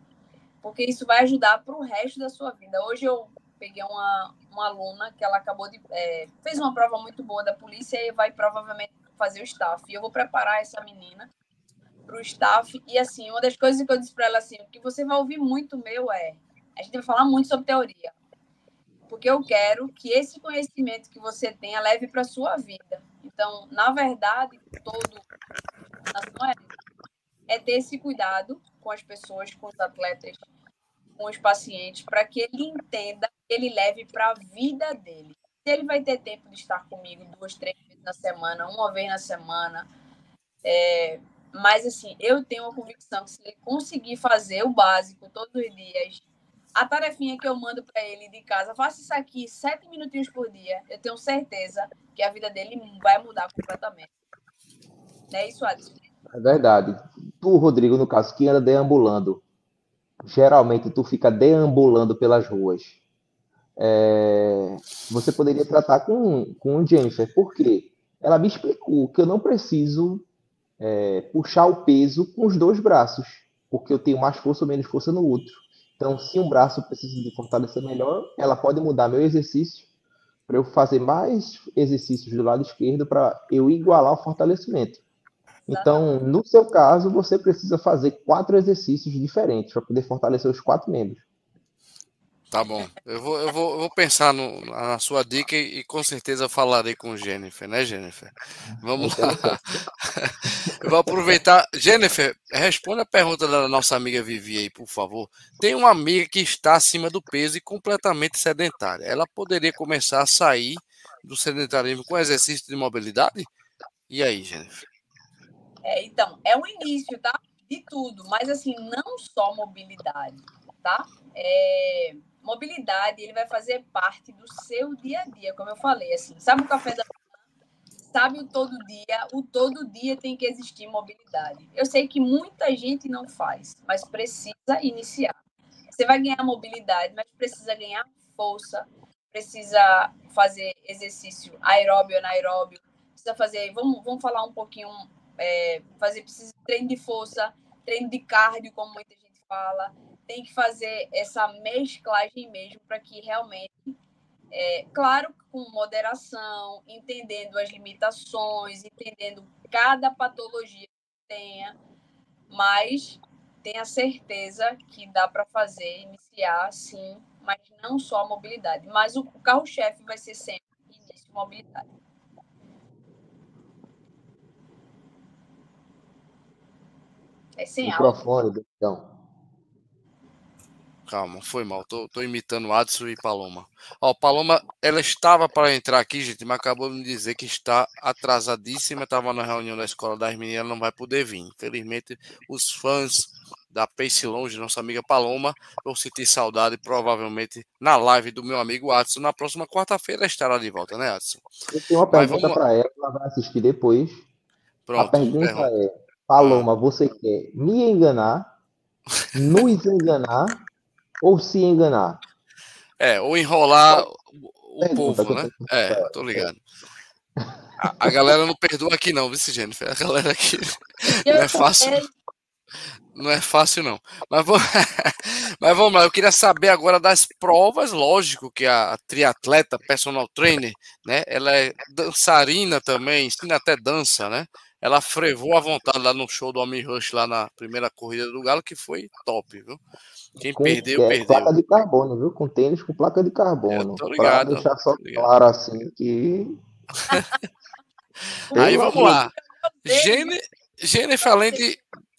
porque isso vai ajudar para o resto da sua vida. Hoje eu peguei uma, uma aluna que ela acabou de. É, fez uma prova muito boa da polícia e vai provavelmente fazer o staff. E eu vou preparar essa menina para o staff. E assim, uma das coisas que eu disse para ela assim: o que você vai ouvir muito meu é. A gente vai falar muito sobre teoria porque eu quero que esse conhecimento que você tenha leve para a sua vida. Então, na verdade, todo é, é ter esse cuidado com as pessoas, com os atletas, com os pacientes para que ele entenda, ele leve para a vida dele. Se ele vai ter tempo de estar comigo duas, três vezes na semana, uma vez na semana, é, mas assim, eu tenho a convicção que se ele conseguir fazer o básico todos os dias, a tarefinha que eu mando para ele de casa, faça isso aqui sete minutinhos por dia, eu tenho certeza que a vida dele vai mudar completamente. Não é isso, Adson? É verdade. Tu, Rodrigo, no caso, que anda deambulando, geralmente tu fica deambulando pelas ruas. É... Você poderia tratar com, com Jennifer, por quê? Ela me explicou que eu não preciso é, puxar o peso com os dois braços, porque eu tenho mais força ou menos força no outro. Então, se um braço precisa de fortalecer melhor, ela pode mudar meu exercício para eu fazer mais exercícios do lado esquerdo para eu igualar o fortalecimento. Então, no seu caso, você precisa fazer quatro exercícios diferentes para poder fortalecer os quatro membros. Tá bom. Eu vou, eu vou, eu vou pensar no, na sua dica e, e, com certeza falarei com Jennifer, né, Jennifer? Vamos lá. Eu vou aproveitar. Jennifer, responda a pergunta da nossa amiga Vivi aí, por favor. Tem uma amiga que está acima do peso e completamente sedentária. Ela poderia começar a sair do sedentarismo com exercício de mobilidade? E aí, Jennifer? É, então, é o início, tá? De tudo, mas assim, não só mobilidade, tá? É, mobilidade, ele vai fazer parte do seu dia a dia, como eu falei, assim, sabe o café da? Sabe o todo dia? O todo dia tem que existir mobilidade. Eu sei que muita gente não faz, mas precisa iniciar. Você vai ganhar mobilidade, mas precisa ganhar força, precisa fazer exercício aeróbio, anaeróbio, precisa fazer, vamos, vamos falar um pouquinho é, fazer precisa treino de força, treino de cardio, como muita gente fala. Tem que fazer essa mesclagem mesmo para que realmente, é, claro, com moderação, entendendo as limitações, entendendo cada patologia que tenha, mas tenha certeza que dá para fazer, iniciar sim, mas não só a mobilidade. Mas o carro-chefe vai ser sempre início mobilidade. É sem Microfone, então. Calma, foi mal. Tô, tô imitando Adson e Paloma. Ó, Paloma, ela estava para entrar aqui, gente, mas acabou de me dizer que está atrasadíssima. Estava na reunião da escola das meninas, não vai poder vir. Infelizmente, os fãs da Pace Longe, nossa amiga Paloma, vão sentir saudade provavelmente na live do meu amigo Adson. Na próxima quarta-feira estará de volta, né, Adson? Eu tenho uma pergunta vamos... para ela, ela vai assistir depois. Pronto, a pergunta pergunta. é Paloma, você quer me enganar, nos enganar ou se enganar? É, ou enrolar o é, povo, né? É, tô ligado. A, a, galera não perdoa aqui não, viu, Jennifer? A galera aqui não é fácil. Não é fácil, não. Mas, vou... Mas vamos lá, eu queria saber agora das provas, lógico que a triatleta, personal trainer, né? Ela é dançarina também, ensina até dança, né? ela frevou à vontade lá no show do Homem Rush, lá na primeira corrida do Galo, que foi top, viu? Quem com, perdeu, é, perdeu. Placa de carbono, viu? Com tênis com placa de carbono. tô ligado. Pra deixar só claro assim que. Aí vamos lá. Gene, Jennifer, além de,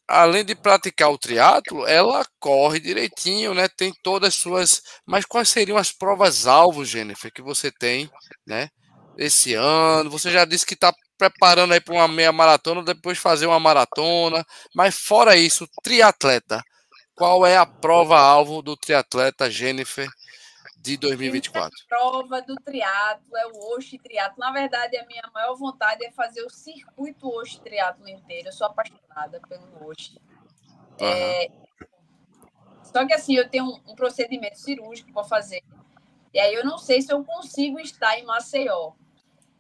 além de praticar o triatlo, ela corre direitinho, né? Tem todas as suas. Mas quais seriam as provas alvo, Jennifer, que você tem, né? Esse ano? Você já disse que está preparando aí para uma meia maratona, depois fazer uma maratona. Mas fora isso, triatleta. Qual é a prova-alvo do triatleta Jennifer de 2024? A prova do triatlo é o Oxe Triatlo. Na verdade, a minha maior vontade é fazer o circuito Oxe Triatlo inteiro. Eu sou apaixonada pelo Oxe. Uhum. É... Só que assim, eu tenho um, um procedimento cirúrgico para fazer. E aí eu não sei se eu consigo estar em Maceió.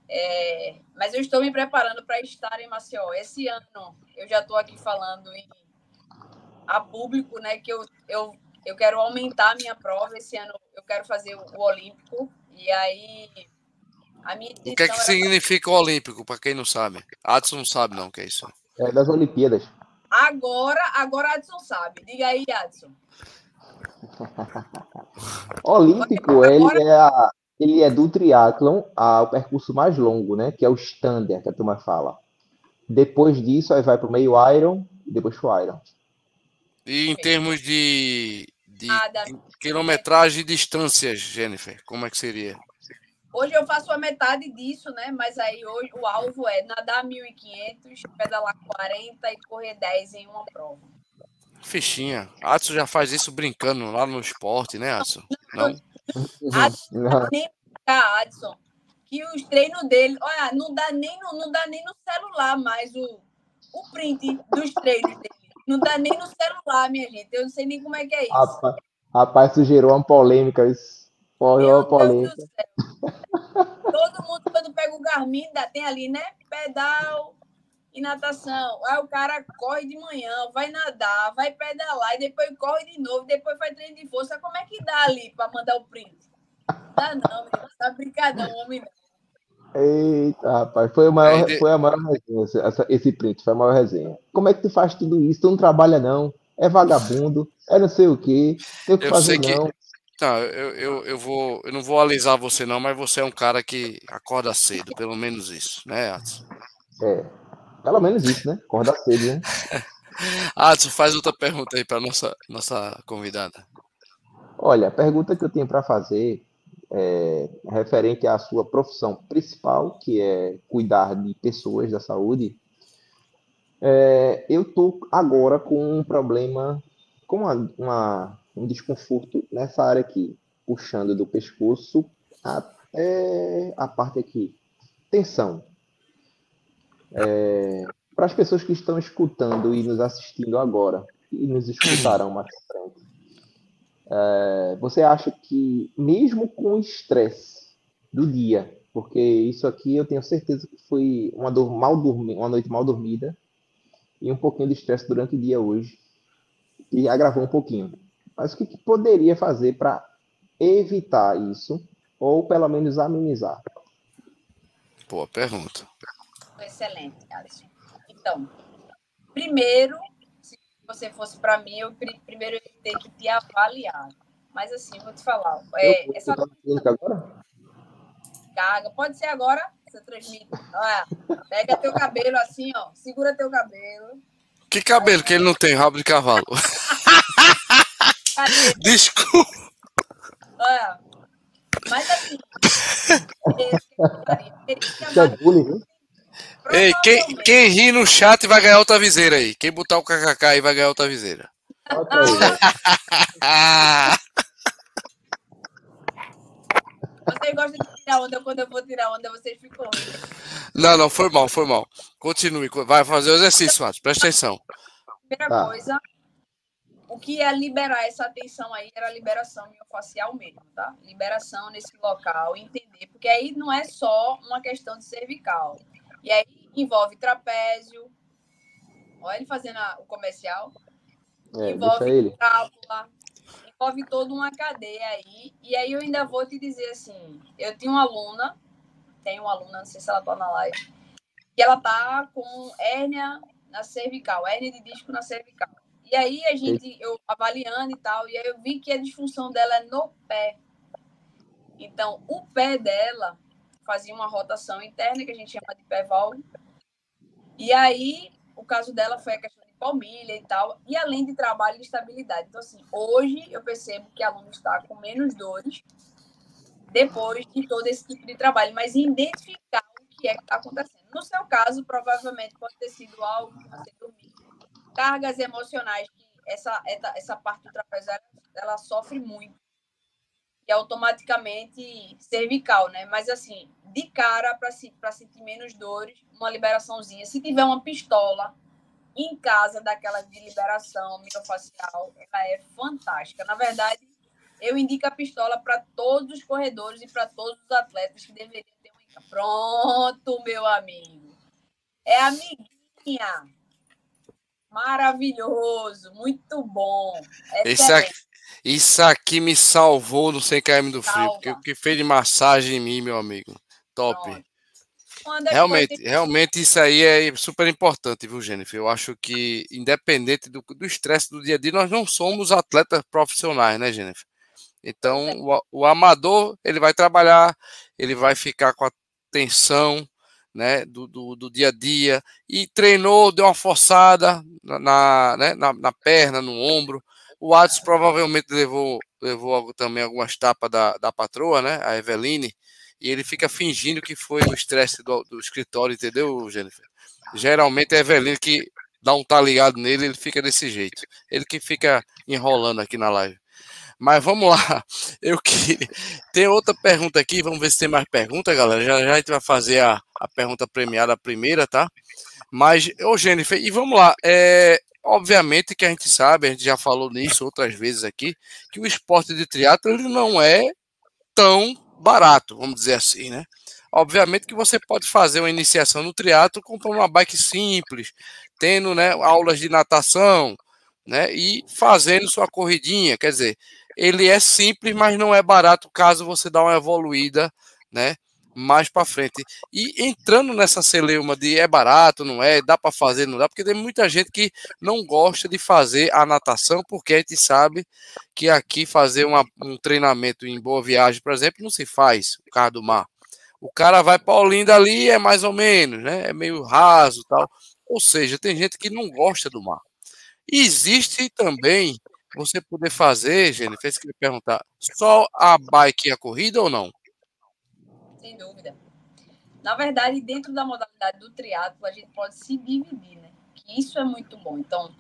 É, mas eu estou me preparando para estar em Maceió. Esse ano eu já estou aqui falando em, a público, né, que eu, eu, eu quero aumentar a minha prova. Esse ano eu quero fazer o, o Olímpico. E aí a minha O que é que significa o Olímpico, para quem não sabe? Adson não sabe não o que é isso. É das Olimpíadas. Agora, agora Adson sabe. Diga aí, Adson. Olímpico, ele é a, ele é do triatlon ao percurso mais longo, né? Que é o standard, que a turma fala. Depois disso, aí vai para o meio Iron e depois para o Iron. E em termos de, de quilometragem e distâncias, Jennifer, como é que seria? Hoje eu faço a metade disso, né? Mas aí hoje o alvo é nadar 1.500, pedalar 40 e correr 10 em uma prova. Fichinha. Adson já faz isso brincando lá no esporte, né, Adson? Não? Adson, nem Adson, que os treinos dele, olha, não dá nem no, não dá nem no celular mais o, o print dos treinos dele. Não dá nem no celular, minha gente. Eu não sei nem como é que é isso. Rapaz, rapaz isso gerou uma polêmica. Isso. Foi uma polêmica. Todo mundo, quando pega o Garmin, tem ali, né? Pedal e natação. Aí o cara corre de manhã, vai nadar, vai pedalar, e depois corre de novo, depois faz treino de força. Como é que dá ali para mandar o print? Dá não, meu. Tá brincadão, homem. Eita, rapaz, foi a maior, foi a maior resenha, essa, esse print, foi a maior resenha. Como é que tu faz tudo isso? Tu não trabalha, não? É vagabundo, é não sei o quê, tem o que eu fazer, não. Que... Tá, eu, eu, eu, vou, eu não vou alisar você, não, mas você é um cara que acorda cedo, pelo menos isso, né, Adson? É, pelo menos isso, né? Acorda cedo, né? Adson, faz outra pergunta aí para nossa nossa convidada. Olha, a pergunta que eu tenho para fazer é referente à sua profissão principal, que é cuidar de pessoas da saúde. É, eu tô agora com um problema, com uma, uma um desconforto nessa área aqui, puxando do pescoço até a parte aqui. Tensão. É, para as pessoas que estão escutando e nos assistindo agora, e nos escutarão mais frente, é, você acha que, mesmo com o estresse do dia, porque isso aqui eu tenho certeza que foi uma, dor mal dormi uma noite mal dormida e um pouquinho de estresse durante o dia hoje, e agravou um pouquinho. Mas o que, que poderia fazer para evitar isso, ou pelo menos amenizar? Boa pergunta. Excelente, Alisson. Então, primeiro, você fosse para mim, eu primeiro ia ter que te avaliar. Mas assim, vou te falar. É, eu, essa... agora? Carga. Pode ser agora? Você transmite. Olha, pega teu cabelo assim, ó. Segura teu cabelo. Que cabelo? Que ele não tem rabo de cavalo. Desculpa. Olha, mas assim. É Ei, quem, quem ri no chat vai ganhar outra viseira aí. Quem botar o kkk aí vai ganhar outra viseira. Vocês gostam de tirar onda quando eu vou tirar onda, vocês ficam. Não, não, foi mal, foi mal. Continue, vai fazer o exercício, Matos, presta atenção. Primeira tá. coisa, o que ia liberar essa atenção aí era a liberação miofascial mesmo, tá? Liberação nesse local, entender, porque aí não é só uma questão de cervical. E aí envolve trapézio, olha ele fazendo a, o comercial, é, envolve cápula, envolve toda uma cadeia aí. E aí eu ainda vou te dizer assim, eu tinha uma aluna, tenho uma aluna, não sei se ela tá na live, que ela tá com hérnia na cervical, hérnia de disco na cervical. E aí a gente, eu avaliando e tal, e aí eu vi que a disfunção dela é no pé. Então, o pé dela fazia uma rotação interna, que a gente chama de valve. E aí, o caso dela foi a questão de palmilha e tal, e além de trabalho e estabilidade. Então, assim, hoje eu percebo que a aluna está com menos dores depois de todo esse tipo de trabalho, mas identificar o que é que está acontecendo. No seu caso, provavelmente pode ter sido algo que você dormiu cargas emocionais que essa, essa parte do trapézio ela sofre muito. E automaticamente cervical, né? Mas assim, de cara para sentir menos dores, uma liberaçãozinha. Se tiver uma pistola em casa daquela de liberação mirofacial, ela é fantástica. Na verdade, eu indico a pistola para todos os corredores e para todos os atletas que deveriam ter uma. Pronto, meu amigo. É amiguinha. Maravilhoso, muito bom. Isso aqui, isso aqui me salvou no 100 km do frio, porque o que fez de massagem em mim, meu amigo. Top. É realmente, realmente isso aí é super importante, viu, Jennifer? Eu acho que, independente do estresse do, do dia a dia, nós não somos atletas profissionais, né, Jennifer? Então, o, o amador, ele vai trabalhar, ele vai ficar com a tensão, né, do, do, do, dia a dia, e treinou, deu uma forçada na, né, na, na, perna, no ombro, O Adson provavelmente levou, levou também algumas tapas da, da patroa, né? A Eveline. E ele fica fingindo que foi o estresse do, do escritório, entendeu, Jennifer? Geralmente é a Eveline que dá um tá ligado nele, ele fica desse jeito. Ele que fica enrolando aqui na live. Mas vamos lá. Eu queria. Tem outra pergunta aqui. Vamos ver se tem mais pergunta, galera. Já, já a gente vai fazer a, a pergunta premiada a primeira, tá? Mas, ô Jennifer, e vamos lá. É, obviamente que a gente sabe, a gente já falou nisso outras vezes aqui, que o esporte de triatlo não é tão barato, vamos dizer assim, né? Obviamente que você pode fazer uma iniciação no triatlo comprando uma bike simples, tendo né, aulas de natação, né? E fazendo sua corridinha, quer dizer, ele é simples, mas não é barato caso você dá uma evoluída, né? Mais para frente. E entrando nessa celeuma de é barato, não é, dá para fazer, não dá, porque tem muita gente que não gosta de fazer a natação, porque a gente sabe que aqui fazer uma, um treinamento em Boa Viagem, por exemplo, não se faz o carro do mar. O cara vai para Olinda ali, é mais ou menos, né? É meio raso tal. Ou seja, tem gente que não gosta do mar. Existe também você poder fazer, Jennifer, fez que perguntar, só a bike e a corrida ou não? Sem dúvida. Na verdade, dentro da modalidade do triatlo, a gente pode se dividir, né? Que isso é muito bom. Então,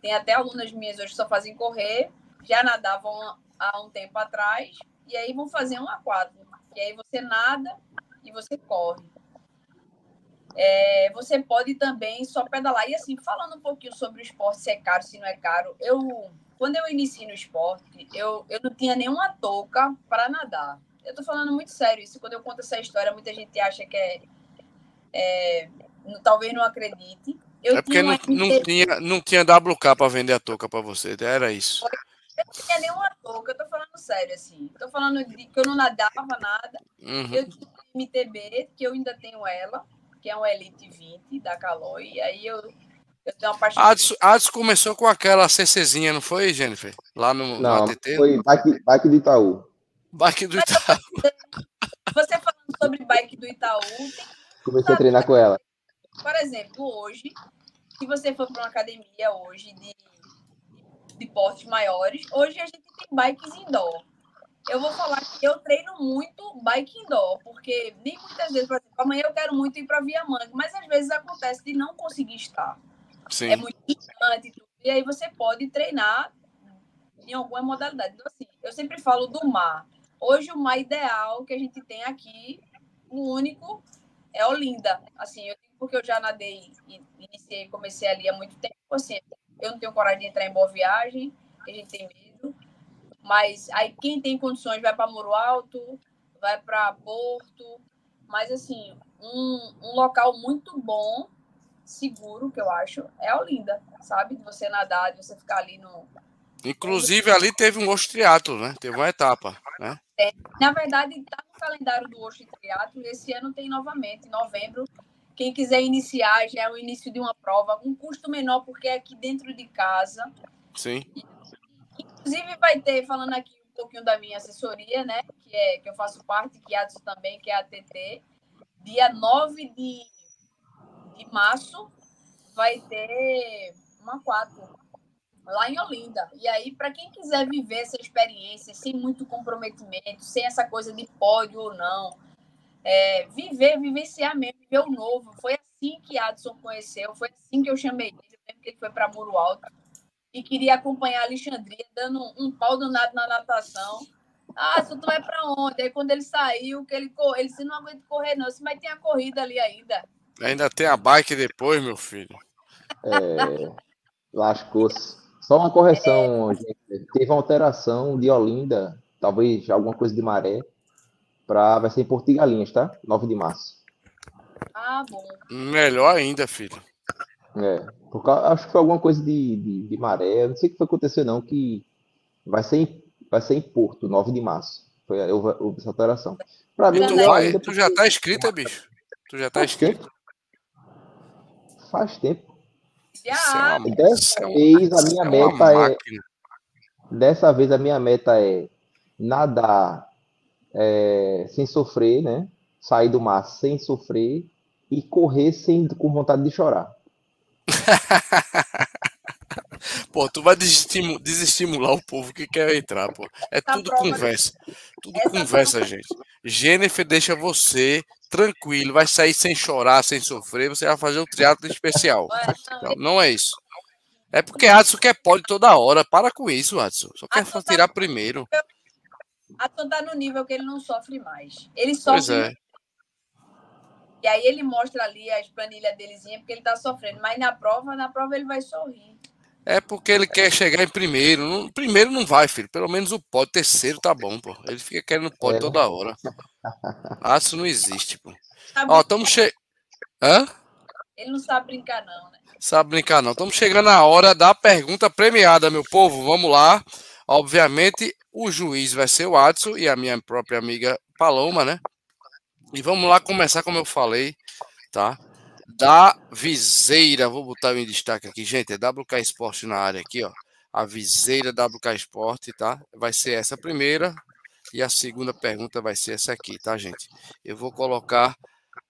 tem até alunas minhas hoje que só fazem correr, já nadavam há um tempo atrás, e aí vão fazer um aquático. E aí você nada e você corre. É, você pode também só pedalar. E assim, falando um pouquinho sobre o esporte, se é caro, se não é caro, eu quando eu iniciei no esporte, eu, eu não tinha nenhuma touca para nadar. Eu tô falando muito sério isso. Quando eu conto essa história, muita gente acha que é. é talvez não acredite. Eu é porque não, não, tinha, não tinha WK para vender a touca para você, era isso. Eu não tinha nenhuma touca, eu tô falando sério, assim. Tô falando de que eu não nadava nada. Uhum. Eu tinha MTB, que eu ainda tenho ela, que é um Elite 20 da Caloi. E aí eu eu tenho uma. Adson, começou com aquela CCzinha, não foi, Jennifer? Lá no, não, no ATT? Foi bike, bike do Itaú. Bike do Itaú. Você falando sobre bike do Itaú. Comecei a treinar com ela. Por exemplo, hoje, se você for para uma academia hoje de, de portes maiores, hoje a gente tem bikes indoor. Eu vou falar que eu treino muito bike indoor, porque nem muitas vezes, por exemplo, amanhã eu quero muito ir para Via Manga, mas às vezes acontece de não conseguir estar. Sim. é muito distante. E aí você pode treinar em alguma modalidade. Então, assim, eu sempre falo do mar. Hoje, o mar ideal que a gente tem aqui, o único, é Olinda. Assim, eu, porque eu já nadei e iniciei, comecei ali há muito tempo. Assim, eu não tenho coragem de entrar em boa viagem, a gente tem medo. Mas aí, quem tem condições vai para Muro Alto, vai para Porto. Mas, assim, um, um local muito bom seguro, que eu acho, é Olinda, sabe? De você nadar, de você ficar ali no. Inclusive, ali teve um Osto Triatlo, né? Teve uma etapa, né? É, na verdade, está no calendário do Osto Triatlo e esse ano tem novamente, em novembro. Quem quiser iniciar, já é o início de uma prova, um custo menor, porque é aqui dentro de casa. Sim. E, inclusive, vai ter, falando aqui um pouquinho da minha assessoria, né? Que, é, que eu faço parte, que é a também, que é a TT. Dia 9 de de março vai ter uma quatro lá em Olinda. E aí, para quem quiser viver essa experiência sem muito comprometimento, sem essa coisa de pódio ou não, é, viver, vivenciar mesmo, viver o novo. Foi assim que Adson conheceu, foi assim que eu chamei ele. Eu lembro que ele foi para Muro Alto e queria acompanhar a Alexandria, dando um, pau danado na natação. Ah, tu vai para onde? Aí quando ele saiu, que ele, ele disse, não aguento correr não, mas tem a corrida ali ainda. Ainda tem a bike depois, meu filho. É, lascou-se. Só uma correção, gente. Teve uma alteração de Olinda, talvez alguma coisa de maré, para vai ser em Porto de Galinhas, tá? 9 de março. Ah, bom. Melhor ainda, filho. É, porque acho que foi alguma coisa de, de, de maré, não sei o que foi acontecer não, que vai ser em, vai ser em Porto, 9 de março. Foi houve essa alteração. Pra mim, tu, vai, tu já tá escrito, bicho? Tu já tá escrito? faz tempo. É dessa é vez a minha é meta é. Dessa vez a minha meta é nadar é, sem sofrer, né? Sair do mar sem sofrer e correr sem com vontade de chorar. pô, tu vai desestimular, desestimular o povo que quer entrar, pô. É Essa tudo conversa. Tudo conversa, gente. Jennifer deixa você tranquilo, vai sair sem chorar, sem sofrer, você vai fazer um teatro especial. Não, não é isso. É porque Adson quer pode toda hora. Para com isso, Adson. Só quer Adson tirar tá primeiro. Adson tá no nível que ele não sofre mais. Ele sofre. É. E aí ele mostra ali as planilhas delezinha porque ele tá sofrendo. Mas na prova, na prova ele vai sorrir. É porque ele quer chegar em primeiro. Não, primeiro não vai, filho. Pelo menos o pódio. Terceiro tá bom, pô. Ele fica querendo pódio é. toda hora. Aço não existe, pô. Sabe Ó, estamos che... Hã? Ele não sabe brincar, não, né? Sabe brincar, não. Estamos chegando na hora da pergunta premiada, meu povo. Vamos lá. Obviamente, o juiz vai ser o Adson e a minha própria amiga Paloma, né? E vamos lá começar, como eu falei, tá? Da viseira, vou botar em destaque aqui, gente, é WK Sport na área aqui, ó. A viseira WK Sport, tá? Vai ser essa primeira e a segunda pergunta vai ser essa aqui, tá, gente? Eu vou colocar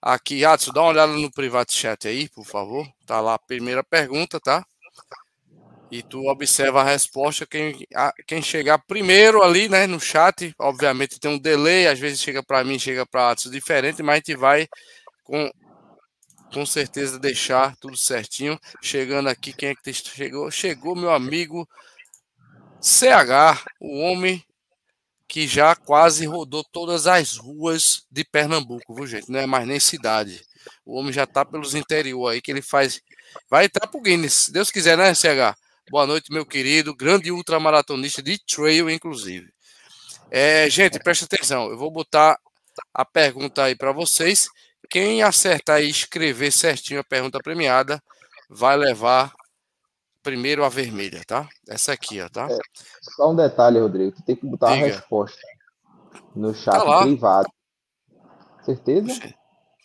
aqui, Adson, dá uma olhada no private chat aí, por favor. Tá lá a primeira pergunta, tá? E tu observa a resposta, quem, a, quem chegar primeiro ali, né, no chat, obviamente tem um delay, às vezes chega para mim, chega para Atos diferente, mas a gente vai com, com certeza deixar tudo certinho. Chegando aqui, quem é que chegou? Chegou meu amigo CH, o homem que já quase rodou todas as ruas de Pernambuco, viu, gente? Não é mais nem cidade. O homem já tá pelos interior aí, que ele faz. Vai entrar pro Guinness, se Deus quiser, né, CH? Boa noite, meu querido, grande ultramaratonista de trail, inclusive. É, gente, presta atenção, eu vou botar a pergunta aí para vocês. Quem acertar e escrever certinho a pergunta premiada vai levar primeiro a vermelha, tá? Essa aqui, ó, tá? É, só um detalhe, Rodrigo, tu tem que botar Diga. a resposta no chat tá privado. Certeza?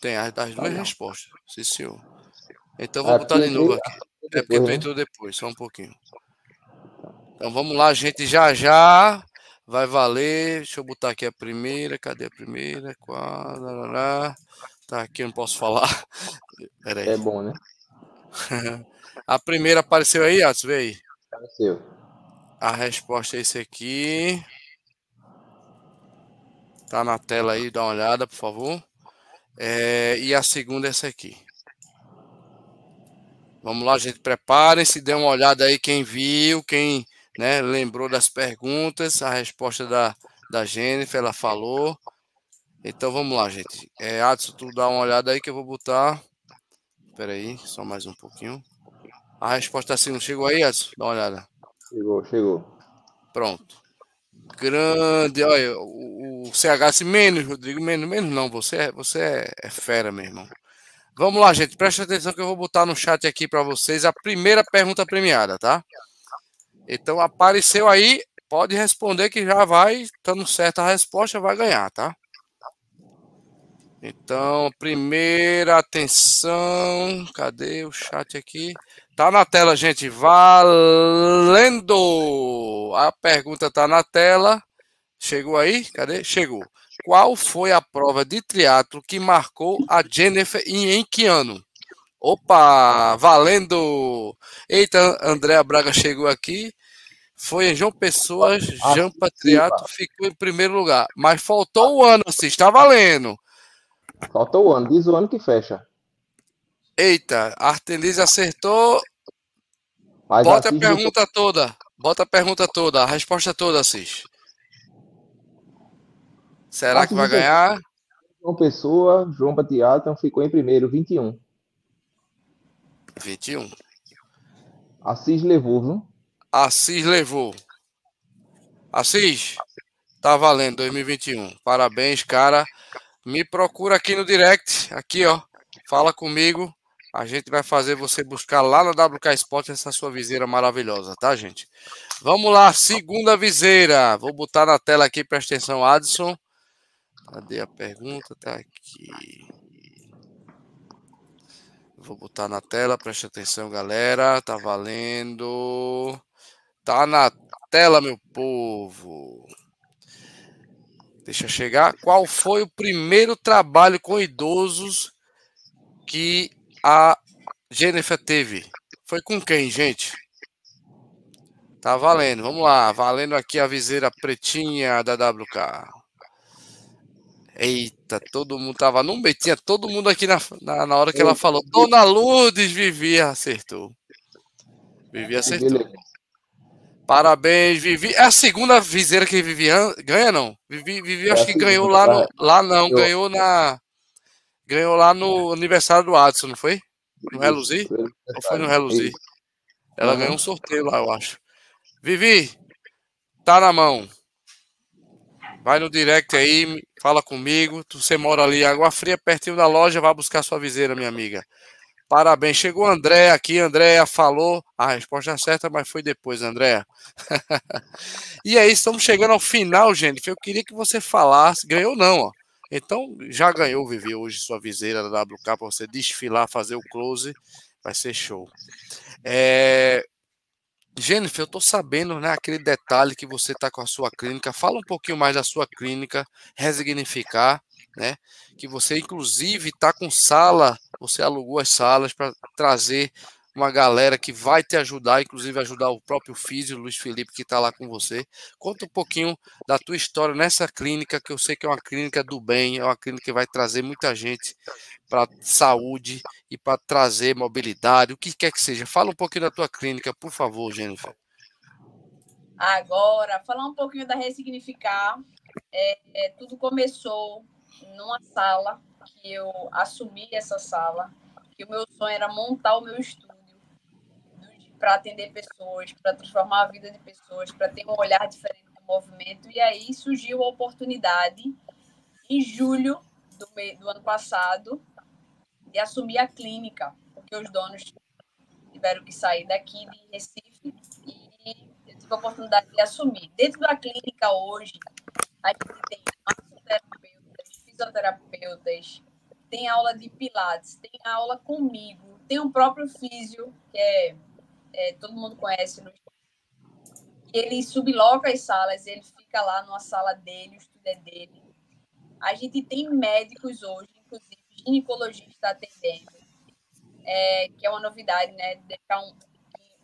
Tem as, as duas tá respostas, sim senhor. Então vou é, botar de novo aqui. É porque tu né? entrou depois, só um pouquinho. Então vamos lá, gente, já já vai valer. Deixa eu botar aqui a primeira. Cadê a primeira? Quadra, tá aqui, eu não posso falar. Peraí. É bom, né? a primeira apareceu aí, Atos? Vê aí. Apareceu. A resposta é esse aqui. Tá na tela aí, dá uma olhada, por favor. É, e a segunda é essa aqui. Vamos lá, gente, preparem-se, dê uma olhada aí quem viu, quem né, lembrou das perguntas, a resposta da, da Jennifer, ela falou. Então vamos lá, gente. É, Adson, tu dá uma olhada aí que eu vou botar. Espera aí, só mais um pouquinho. A resposta assim, não chegou aí, Adson? Dá uma olhada. Chegou, chegou. Pronto. Grande, olha, o, o CH, menos, Rodrigo, menos, menos não, você, é, você é, é fera, meu irmão. Vamos lá, gente. Preste atenção que eu vou botar no chat aqui para vocês a primeira pergunta premiada, tá? Então apareceu aí, pode responder que já vai, estando certa a resposta, vai ganhar, tá? Então, primeira atenção, cadê o chat aqui? Tá na tela, gente, valendo! A pergunta tá na tela. Chegou aí? Cadê? Chegou. Qual foi a prova de triatlo que marcou a Jennifer e em que ano? Opa, valendo! Eita, Andréa Braga chegou aqui. Foi em João Pessoa, Jampa Triatlo ficou em primeiro lugar. Mas faltou o ano, assim, está valendo. Faltou o ano, diz o ano que fecha. Eita, Artelise acertou. Mas Bota a pergunta toda. Bota a pergunta toda, a resposta toda, Assis. Será que vai ganhar? João Pessoa, João Batiata ficou em primeiro, 21. 21. Assis levou, viu? Assis levou. Assis, tá valendo 2021. Parabéns, cara. Me procura aqui no direct, aqui, ó. Fala comigo. A gente vai fazer você buscar lá na WK Sport essa sua viseira maravilhosa, tá, gente? Vamos lá, segunda viseira. Vou botar na tela aqui, presta atenção, Adson. Cadê a pergunta? Tá aqui. Vou botar na tela, preste atenção, galera. Tá valendo. Tá na tela, meu povo. Deixa eu chegar. Qual foi o primeiro trabalho com idosos que a Jennifer teve? Foi com quem, gente? Tá valendo, vamos lá. Valendo aqui a viseira pretinha da WK. Eita, todo mundo tava no meio, tinha todo mundo aqui na, na, na hora que ela falou. Dona Lourdes Vivi acertou. Vivi acertou. Parabéns, Vivi. É a segunda viseira que Vivi ganha, não? Vivi, Vivi acho que ganhou lá no, lá não, ganhou na ganhou lá no aniversário do Adson, não foi? No Reluzir? Ou foi no Reluzir? Ela ganhou um sorteio lá, eu acho. Vivi, tá na mão. Vai no direct aí, fala comigo. Você mora ali, Água Fria, pertinho da loja, vai buscar sua viseira, minha amiga. Parabéns. Chegou André aqui, Andréa falou a resposta certa, mas foi depois, Andréa. e aí, estamos chegando ao final, gente. Eu queria que você falasse. Ganhou não, ó. Então, já ganhou, Vivi, hoje sua viseira da WK para você desfilar, fazer o close. Vai ser show. É, Jennifer, eu estou sabendo, né, aquele detalhe que você está com a sua clínica. Fala um pouquinho mais da sua clínica, resignificar, né? Que você, inclusive, está com sala, você alugou as salas para trazer uma galera que vai te ajudar, inclusive ajudar o próprio físico, Luiz Felipe, que está lá com você. Conta um pouquinho da tua história nessa clínica, que eu sei que é uma clínica do bem, é uma clínica que vai trazer muita gente para saúde e para trazer mobilidade, o que quer que seja. Fala um pouquinho da tua clínica, por favor, Jennifer. Agora, falar um pouquinho da Ressignificar. É, é, tudo começou numa sala que eu assumi essa sala, que o meu sonho era montar o meu estúdio para atender pessoas, para transformar a vida de pessoas, para ter um olhar diferente do movimento. E aí surgiu a oportunidade, em julho do, do ano passado, de assumir a clínica, porque os donos tiveram que sair daqui de Recife e eu tive a oportunidade de assumir. Dentro da clínica hoje, a gente tem massoterapeutas, fisioterapeutas, tem aula de pilates, tem aula comigo, tem um próprio físio, que é é, todo mundo conhece, no... ele subloca as salas, ele fica lá numa sala dele, o estudo é dele. A gente tem médicos hoje, inclusive ginecologista atendendo, é, que é uma novidade, né? Deixar um,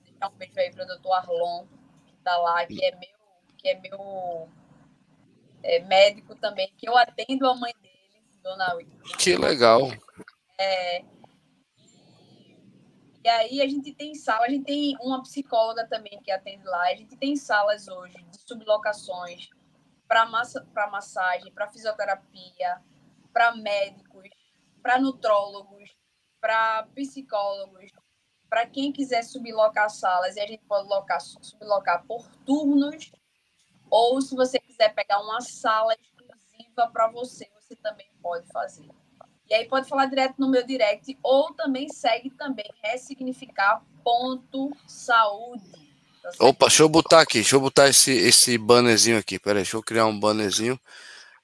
deixar um beijo aí para o doutor Arlon, que está lá, que é meu, que é meu é, médico também, que eu atendo a mãe dele, dona Que legal. É, e aí a gente tem sala, a gente tem uma psicóloga também que atende lá, a gente tem salas hoje de sublocações para massa, massagem, para fisioterapia, para médicos, para nutrólogos, para psicólogos, para quem quiser sublocar salas, e a gente pode locar, sublocar por turnos, ou se você quiser pegar uma sala exclusiva para você, você também pode fazer. E aí pode falar direto no meu direct ou também segue também ressignificar ponto saúde. Tá Opa, deixa eu botar aqui, deixa eu botar esse, esse bannerzinho aqui. Peraí, deixa eu criar um bannerzinho.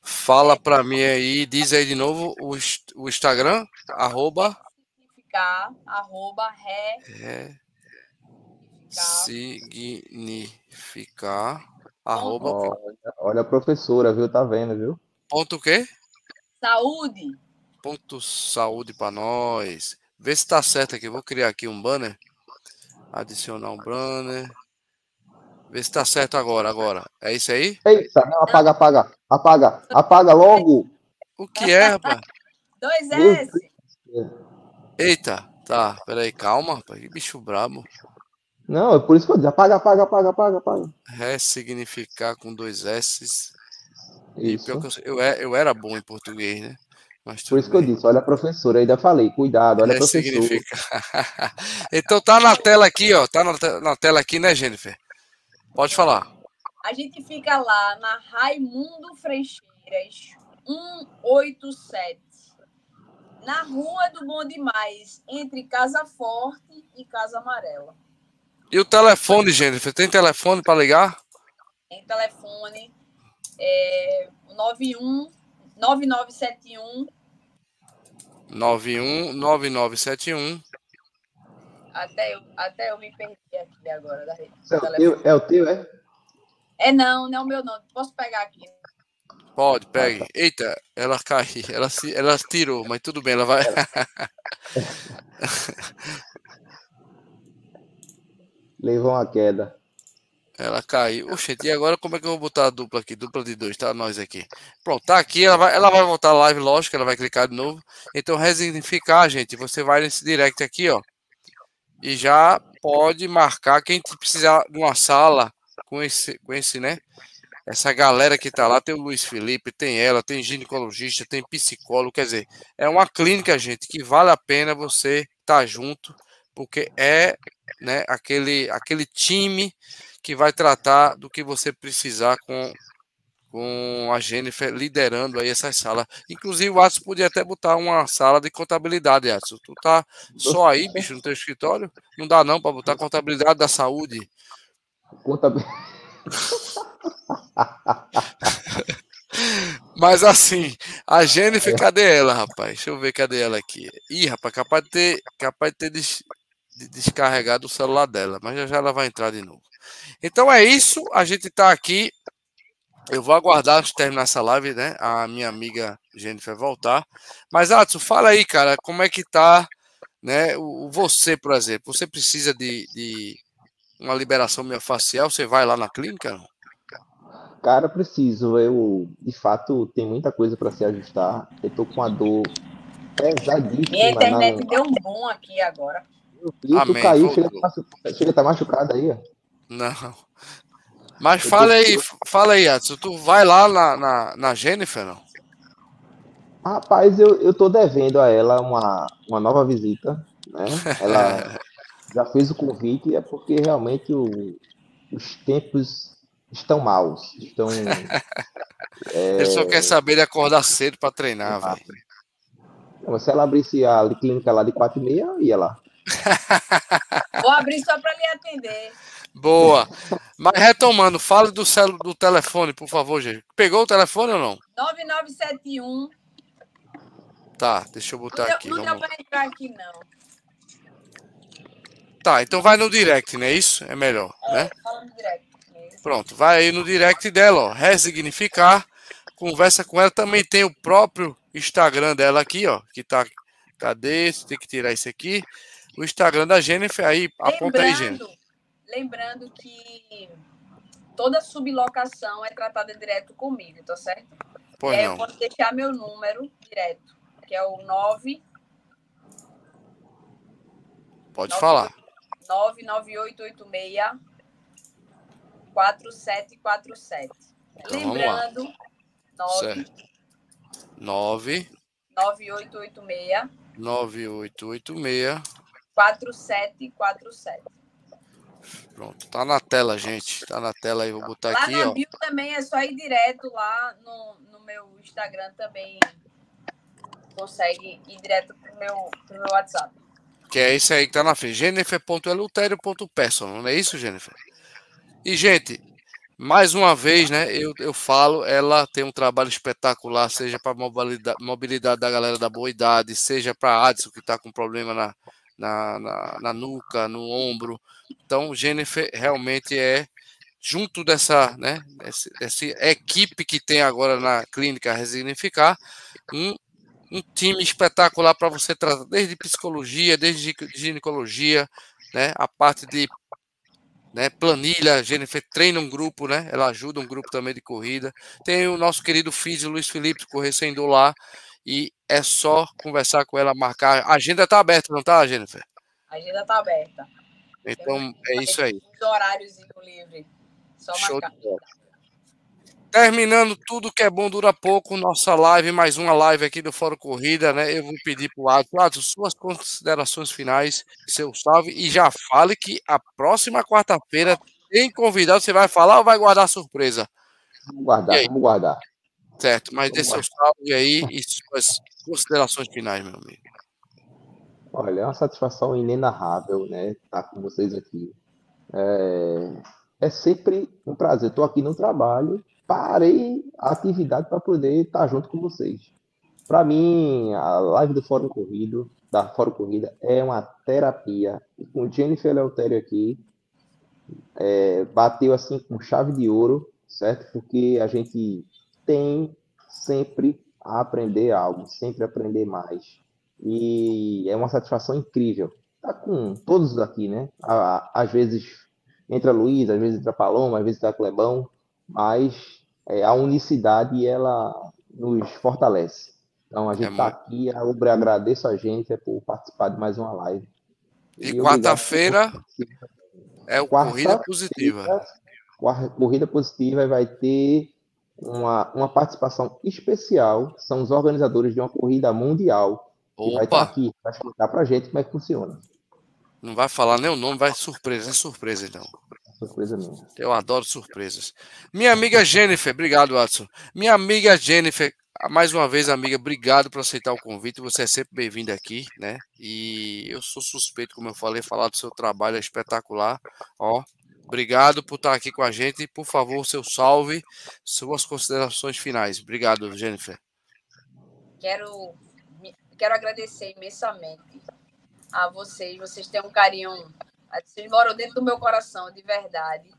Fala é, para mim aí, diz aí de novo o, o Instagram, arroba. Significar, arroba, ré. ré significar, arroba. Olha, olha a professora, viu? Tá vendo, viu? Ponto o quê? Saúde. Ponto saúde para nós. Vê se tá certo aqui. Vou criar aqui um banner. Adicionar um banner. Vê se tá certo agora, agora. É isso aí? Eita, não, apaga, apaga. Apaga, apaga logo. O que é, rapaz? Dois S. Eita, tá. Peraí, calma, rapaz. Que bicho brabo. Não, é por isso que eu disse. Apaga, apaga, apaga, apaga, apaga. Ressignificar com dois S. Isso. E pior que eu, eu, eu era bom em português, né? Mas Por isso bem. que eu disse, olha a professora, ainda falei, cuidado, olha a professora. Significa. então tá na tela aqui, ó, tá na, na tela aqui, né, Jennifer? Pode falar. A gente fica lá na Raimundo Freixeiras, 187, na Rua do Bom Demais, entre Casa Forte e Casa Amarela. E o telefone, Jennifer? Tem telefone para ligar? Tem telefone, é, 91 9971 91 9971 até eu, até eu me perdi aqui agora da rede. É o, teu, é o teu, é? É não, não é o meu não. Posso pegar aqui? Pode, pegue. Eita, ela caiu, ela, se, ela tirou, mas tudo bem, ela vai. Levou uma queda. Ela caiu. Oxente, e agora como é que eu vou botar a dupla aqui? Dupla de dois, tá? Nós aqui. Pronto, tá aqui. Ela vai, ela vai voltar a live, lógico, ela vai clicar de novo. Então, resignificar, gente. Você vai nesse direct aqui, ó. E já pode marcar quem precisar de uma sala com esse, com esse, né? Essa galera que tá lá, tem o Luiz Felipe, tem ela, tem ginecologista, tem psicólogo, quer dizer, é uma clínica, gente, que vale a pena você estar tá junto, porque é, né, aquele, aquele time que vai tratar do que você precisar com, com a Jennifer liderando aí essa sala. Inclusive, o Atson podia até botar uma sala de contabilidade, Atson. Tu tá só aí, bicho, no teu escritório? Não dá não para botar contabilidade da saúde. Contabilidade. Mas assim, a Jennifer, cadê ela, rapaz? Deixa eu ver, cadê ela aqui? Ih, rapaz, capaz de ter, capaz de ter des, de descarregado o celular dela, mas já já ela vai entrar de novo. Então é isso, a gente está aqui. Eu vou aguardar antes de terminar essa live, né? A minha amiga Jennifer voltar. Mas, Atsu, fala aí, cara, como é que tá, né? O, você, por exemplo, você precisa de, de uma liberação miofascial? Você vai lá na clínica? Cara, preciso. Eu, de fato, tem muita coisa para se ajustar. Eu tô com a dor pesadíssima. Minha internet na... deu um bom aqui agora. E tu caiu, chega a estar tá machucado aí, ó. Não. Mas fala aí, fala aí, Adson, tu vai lá na, na, na Jennifer, não? Rapaz, eu, eu tô devendo a ela uma, uma nova visita, né? Ela já fez o convite, é porque realmente o, os tempos estão maus. Estão. é... Ele só quer saber de acordar cedo para treinar, velho. Se ela abrisse a clínica lá de 4 e meia, eu ia lá. Vou abrir só para lhe atender. Boa. Mas retomando, fale do, celu, do telefone, por favor, gente. Pegou o telefone ou não? 9971. Tá, deixa eu botar não aqui. Não deu para entrar aqui, não. Tá, então vai no direct, não é isso? É melhor, é, né? Fala no direct. Pronto, vai aí no direct dela, ó. Resignificar. Conversa com ela. Também tem o próprio Instagram dela aqui, ó. Que tá. Cadê? Tem que tirar isso aqui. O Instagram da Jennifer aí. Lembrando, aponta aí, Jennifer lembrando que toda sublocação é tratada direto comigo, tá certo? Pois e não. eu posso deixar meu número direto, que é o 9. Pode 9, falar. 99886 4747. Então, Lembrando, 9. 9 9886 9886 4747. Pronto, tá na tela, gente. Tá na tela aí, vou botar lá aqui, na ó. bio também é só ir direto lá no, no meu Instagram também. Consegue ir direto pro meu, pro meu WhatsApp. Que é esse aí que tá na frente. Jennifer.eleutério.person, não é isso, Jennifer? E, gente, mais uma vez, né, eu, eu falo, ela tem um trabalho espetacular, seja para mobilidade, mobilidade da galera da boa idade, seja para Adson, que está com problema na, na, na, na, nuca, no ombro. Então, Jennifer realmente é, junto dessa, né, dessa, dessa equipe que tem agora na clínica Resignificar, um, um time espetacular para você tratar, desde psicologia, desde ginecologia, né, a parte de né, planilha, a Jennifer treina um grupo, né? Ela ajuda um grupo também de corrida. Tem o nosso querido físico Luiz Felipe, correr sem lá. E é só conversar com ela, marcar. A agenda está aberta, não está, Jennifer? A agenda está aberta. Então, é isso aí. Os horários livre. Só Show marcar. Terminando tudo que é bom dura pouco, nossa live, mais uma live aqui do Fórum Corrida, né? Eu vou pedir para o Adson, suas considerações finais, seu salve, e já fale que a próxima quarta-feira tem convidado, você vai falar ou vai guardar surpresa? Vamos guardar, vamos guardar. Certo, mas dê seu salve aí e suas considerações finais, meu amigo. Olha, é uma satisfação inenarrável, né? Estar com vocês aqui. É, é sempre um prazer. Estou aqui no trabalho, parei a atividade para poder estar junto com vocês. Para mim, a live do Fórum Corrido, da Fórum Corrida, é uma terapia. E com Jennifer Leutério aqui, é, bateu assim com chave de ouro, certo? Porque a gente tem sempre a aprender algo, sempre aprender mais. E é uma satisfação incrível. Tá com todos aqui, né? Às vezes entra Luiz, às vezes entra Paloma, às vezes entra Clebão, mas é, a unicidade ela nos fortalece. Então a gente está é aqui, eu agradeço a gente por participar de mais uma live. E, e quarta-feira é o quarta Corrida Positiva. Corrida Positiva vai ter uma, uma participação especial, são os organizadores de uma corrida mundial. Opa. Que vai estar aqui para explicar para a gente como é que funciona. Não vai falar nem o nome, vai surpresa, é surpresa então. Surpresa mesmo. Eu adoro surpresas. Minha amiga Jennifer, obrigado, Watson. Minha amiga Jennifer, mais uma vez, amiga, obrigado por aceitar o convite. Você é sempre bem-vinda aqui, né? E eu sou suspeito, como eu falei, falar do seu trabalho é espetacular. Ó, obrigado por estar aqui com a gente. Por favor, seu salve, suas considerações finais. Obrigado, Jennifer. Quero, quero agradecer imensamente a vocês. Vocês têm um carinho vocês moram dentro do meu coração, de verdade.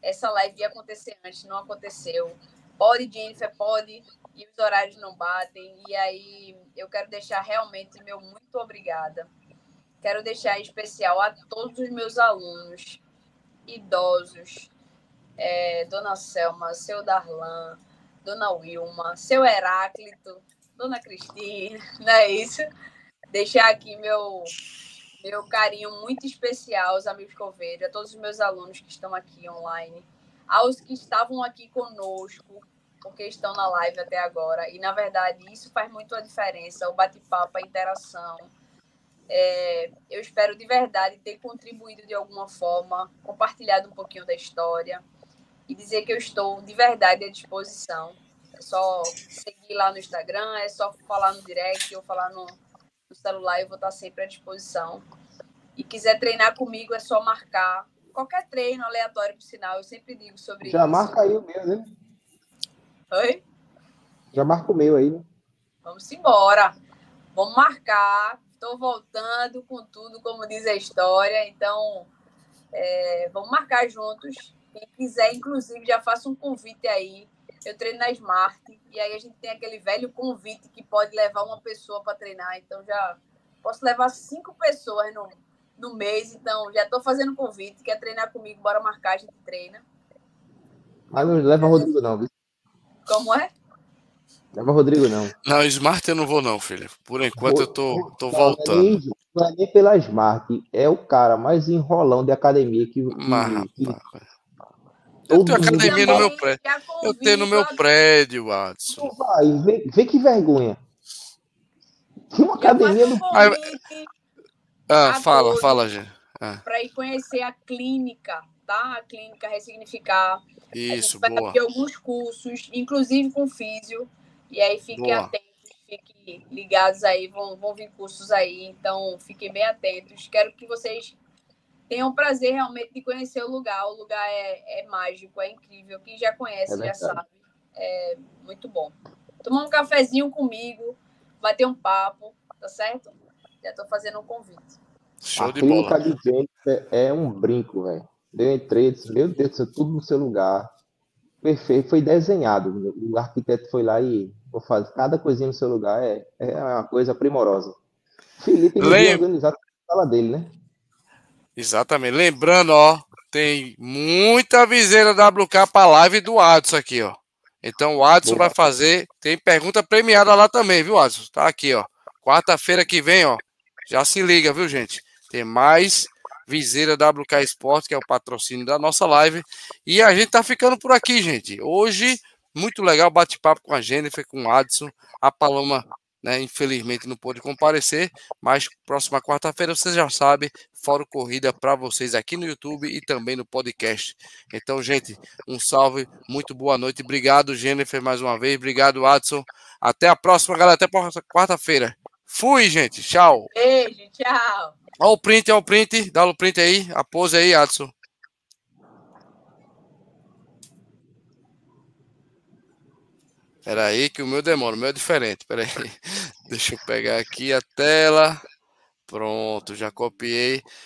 Essa live ia acontecer antes, não aconteceu. Pode, Jennifer, pode, e os horários não batem. E aí eu quero deixar realmente meu muito obrigada. Quero deixar especial a todos os meus alunos, idosos, é, Dona Selma, seu Darlan, Dona Wilma, seu Heráclito, Dona Cristina, não é isso? Deixar aqui meu meu carinho muito especial aos amigos vejo, a todos os meus alunos que estão aqui online, aos que estavam aqui conosco, porque estão na live até agora. E, na verdade, isso faz muito a diferença, o bate-papo, a interação. É, eu espero de verdade ter contribuído de alguma forma, compartilhado um pouquinho da história e dizer que eu estou de verdade à disposição. É só seguir lá no Instagram, é só falar no direct ou falar no, no celular, eu vou estar sempre à disposição. E quiser treinar comigo, é só marcar. Qualquer treino aleatório, por sinal, eu sempre digo sobre Já isso. Já marca aí o meu, né? Oi? Já marca o meu aí, né? Vamos embora. Vamos marcar. Estou voltando com tudo, como diz a história. Então, é, vamos marcar juntos. Quem quiser, inclusive, já faça um convite aí eu treino na Smart, e aí a gente tem aquele velho convite que pode levar uma pessoa para treinar, então já posso levar cinco pessoas no, no mês, então já estou fazendo convite, quer treinar comigo, bora marcar, a gente treina. Mas não leva Rodrigo não, viu? Como é? Leva Rodrigo não. Não, Smart eu não vou não, filho. Por enquanto eu tô, tô voltando. Não é nem pela Smart, é o cara mais enrolão de academia que, que, mas, que, eu tenho academia no meu prédio. Eu tenho no meu prédio, Watson. Vai, vê, vê que vergonha. Tem uma academia no Ah, fala, fala, gente. Ah. Para ir conhecer a clínica, tá? A clínica Ressignificar. Isso, boa. Ter alguns cursos, inclusive com físio. E aí fiquem boa. atentos, fiquem ligados aí, vão, vão vir cursos aí. Então, fiquem bem atentos. Quero que vocês tenham o prazer realmente de conhecer o lugar. O lugar é, é mágico, é incrível. Quem já conhece é já sabe. É muito bom. Tomar um cafezinho comigo, bater um papo, tá certo? Já estou fazendo um convite. Show a de clínica bola. de Jennifer é um brinco, velho. Eu entrei disse, meu Deus tudo no seu lugar. Perfeito, foi desenhado. O arquiteto foi lá e vou fazer cada coisinha no seu lugar. É, é uma coisa primorosa. Felipe Lem... organizado a sala dele, né? Exatamente. Lembrando, ó, tem muita viseira WK para live do Adson aqui, ó. Então o Adson vai fazer. Tem pergunta premiada lá também, viu, Adson? Tá aqui, ó. Quarta-feira que vem, ó. Já se liga, viu, gente? Tem mais viseira WK Esporte, que é o patrocínio da nossa live. E a gente tá ficando por aqui, gente. Hoje, muito legal bate-papo com a Jennifer, com o Adson. A Paloma né? Infelizmente não pôde comparecer, mas próxima quarta-feira você já sabe, Fórum Corrida para vocês aqui no YouTube e também no podcast. Então, gente, um salve, muito boa noite. Obrigado, Jennifer, mais uma vez. Obrigado, Adson. Até a próxima, galera. Até quarta-feira. Fui, gente. Tchau. Beijo, tchau. Olha o print, olha o print. Dá o print aí. A pose aí, Adson. Espera aí que o meu demora, o meu é diferente. Espera aí. Deixa eu pegar aqui a tela. Pronto, já copiei.